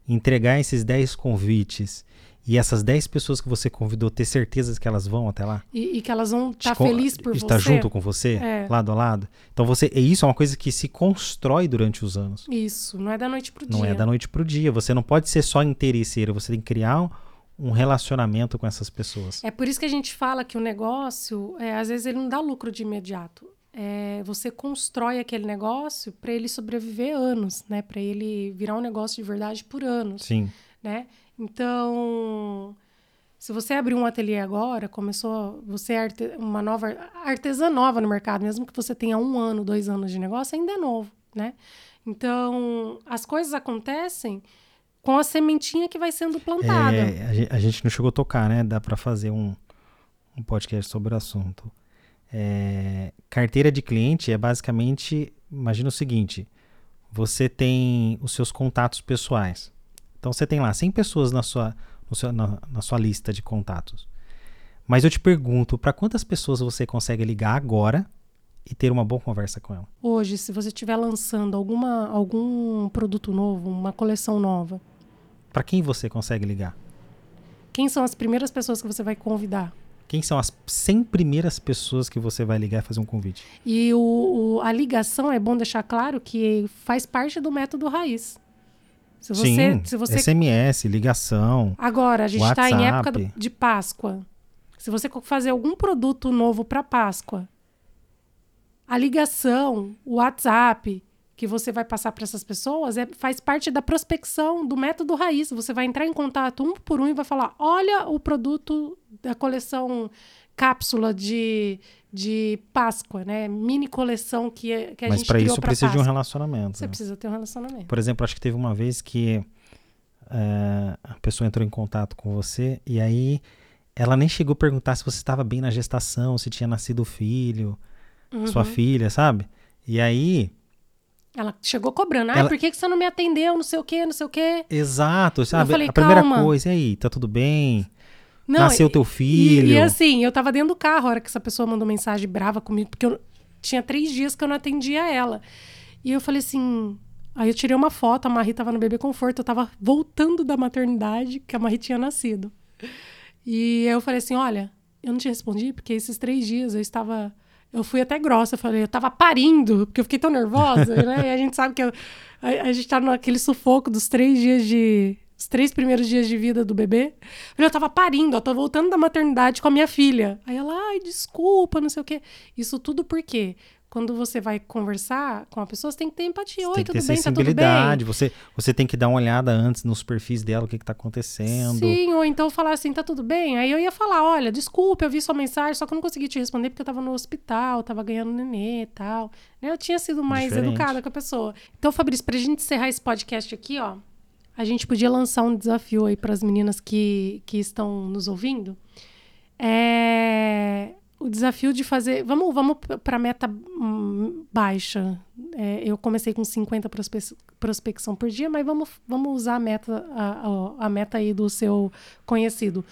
entregar esses 10 convites e essas 10 pessoas que você convidou ter certeza que elas vão até lá? E, e que elas vão estar con- felizes por estar você? junto com você, É. lado a lado. Então você, isso é uma coisa que se constrói durante os anos. Isso, não é da noite pro dia. Não é da noite pro dia. Você não pode ser só interesseiro, você tem que criar um, um relacionamento com essas pessoas. É por isso que a gente fala que o negócio, é, às vezes, ele não dá lucro de imediato. É, você constrói aquele negócio para ele sobreviver anos, né? Para ele virar um negócio de verdade por anos, Sim. né? Então, se você abrir um ateliê agora, começou, você é arte- uma nova artesã nova no mercado, mesmo que você tenha um ano, dois anos de negócio, ainda é novo, né? Então, as coisas acontecem com a sementinha que vai sendo plantada. É, a, gen- a gente não chegou a tocar, né? Dá para fazer um, um podcast sobre o assunto. É, carteira de cliente é basicamente, imagina o seguinte: você tem os seus contatos pessoais. Então você tem lá 100 pessoas na sua, seu- na, na sua lista de contatos. Mas eu te pergunto, para quantas pessoas você consegue ligar agora e ter uma boa conversa com ela? Hoje, se você estiver lançando alguma, algum produto novo, uma coleção nova, Para quem você consegue ligar? quem são as primeiras pessoas que você vai convidar? Quem são as 100 primeiras pessoas que você vai ligar e fazer um convite? E o, o- a ligação é bom deixar claro que faz parte do método raiz. Se você, Sim, se você SMS, ligação. agora a gente está em época do- de Páscoa. Se você fazer algum produto novo para Páscoa, a ligação, o WhatsApp que você vai passar para essas pessoas é, faz parte da prospecção do método raiz. Você vai entrar em contato um por um e vai falar: olha o produto da coleção cápsula de, de Páscoa, né? Mini coleção que, é- que a Mas gente para criou isso precisa de um Páscoa. relacionamento. Você né? precisa ter um relacionamento. Por exemplo, acho que teve uma vez que eh, a pessoa entrou em contato com você e aí ela nem chegou a perguntar se você estava bem na gestação, se tinha nascido o filho, sua Uhum. filha, sabe? E aí, Ela chegou cobrando. Ah, Ela- por que, que você não me atendeu? Não sei o quê, não sei o quê. exato, sabe? falei, a primeira coisa, e aí, tá tudo bem? Não, Nasceu e- teu E, filho? e assim, eu tava dentro do carro a hora que essa pessoa mandou mensagem brava comigo, porque eu tinha três dias que eu não atendia ela. E eu falei assim. Aí eu tirei uma foto, a Marie tava no bebê conforto, eu tava voltando da maternidade, que a Marie tinha nascido. E eu falei assim: olha, eu não te respondi, porque esses três dias eu estava. Eu fui até grossa, eu falei, eu tava parindo, porque eu fiquei tão nervosa, <laughs> né? E a gente sabe que eu- a, a gente tá naquele sufoco dos três dias de. Os três primeiros dias de vida do bebê. Eu tava parindo, eu tô voltando da maternidade com a minha filha. Aí ela, ai, desculpa, não sei o quê. Isso tudo por quê? Quando você vai conversar com a pessoa, você tem que ter empatia. Oi, tem que tudo bem? Tá tudo bem? você, você tem que dar uma olhada antes nos perfis dela, o que, que tá acontecendo. Sim, ou então falar assim, tá tudo bem? Aí eu ia falar, olha, desculpa, eu vi sua mensagem, só que eu não consegui te responder porque eu tava no hospital, tava ganhando nenê e tal. Né, Eu tinha sido mais Diferente. educada com a pessoa. Então, Fabrício, pra gente encerrar esse podcast aqui, ó, a gente podia lançar um desafio aí pras meninas que, que estão nos ouvindo. É o desafio de fazer. Vamos, vamos para meta hum, baixa. É, eu comecei com 50 prospe prospecção por dia, mas vamos, vamos usar a meta, a, a, a meta aí do seu conhecido.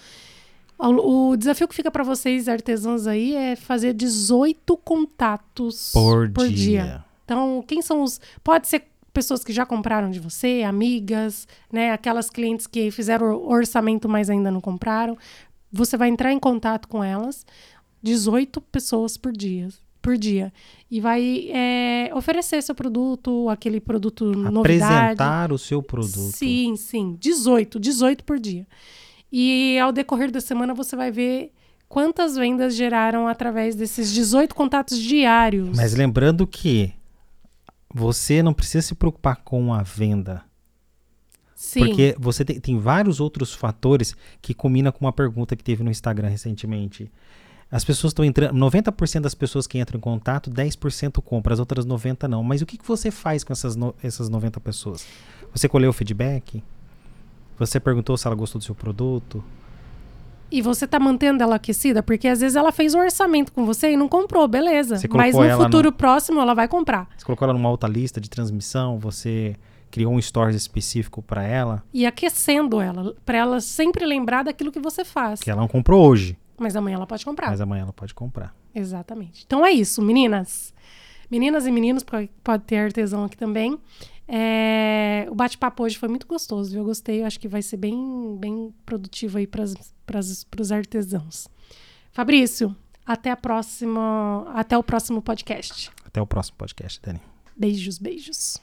O, o desafio que fica para vocês, artesãos aí, é fazer 18 contatos Por, por dia. dia. Então, quem são os. Pode ser pessoas que já compraram de você, amigas, né? Aquelas clientes que fizeram o orçamento, mas ainda não compraram. Você vai entrar em contato com elas, 18 pessoas por dia. Por dia. E vai é, oferecer seu produto, aquele produto novidade. Apresentar o seu produto. Sim, sim. 18, 18 por dia. E ao decorrer da semana você vai ver quantas vendas geraram através desses 18 contatos diários. Mas lembrando que você não precisa se preocupar com a venda. Sim. Porque você tem, tem vários outros fatores que combinam com uma pergunta que teve no Instagram recentemente. As pessoas estão entrando, 90% das pessoas que entram em contato, 10% compra, as outras 90% não. Mas o que, que você faz com essas, no, essas 90 pessoas? Você colheu o feedback? Você perguntou se ela gostou do seu produto? E você tá mantendo ela aquecida? Porque às vezes ela fez o orçamento com você e não comprou, beleza. Mas no futuro no- próximo ela vai comprar. Você colocou ela numa alta lista de transmissão? Você criou um stories específico para ela? E aquecendo ela, pra ela sempre lembrar daquilo que você faz. Que ela não comprou hoje, Mas amanhã ela pode comprar. mas amanhã ela pode comprar. Exatamente. Então é isso, meninas. Meninas e meninos, pode ter artesão aqui também. É, o bate-papo hoje foi muito gostoso, viu? Eu gostei, eu acho que vai ser bem, bem produtivo aí para os artesãos. Fabrício, até a próxima, até o próximo podcast. Até o próximo podcast, Dani. Beijos, beijos.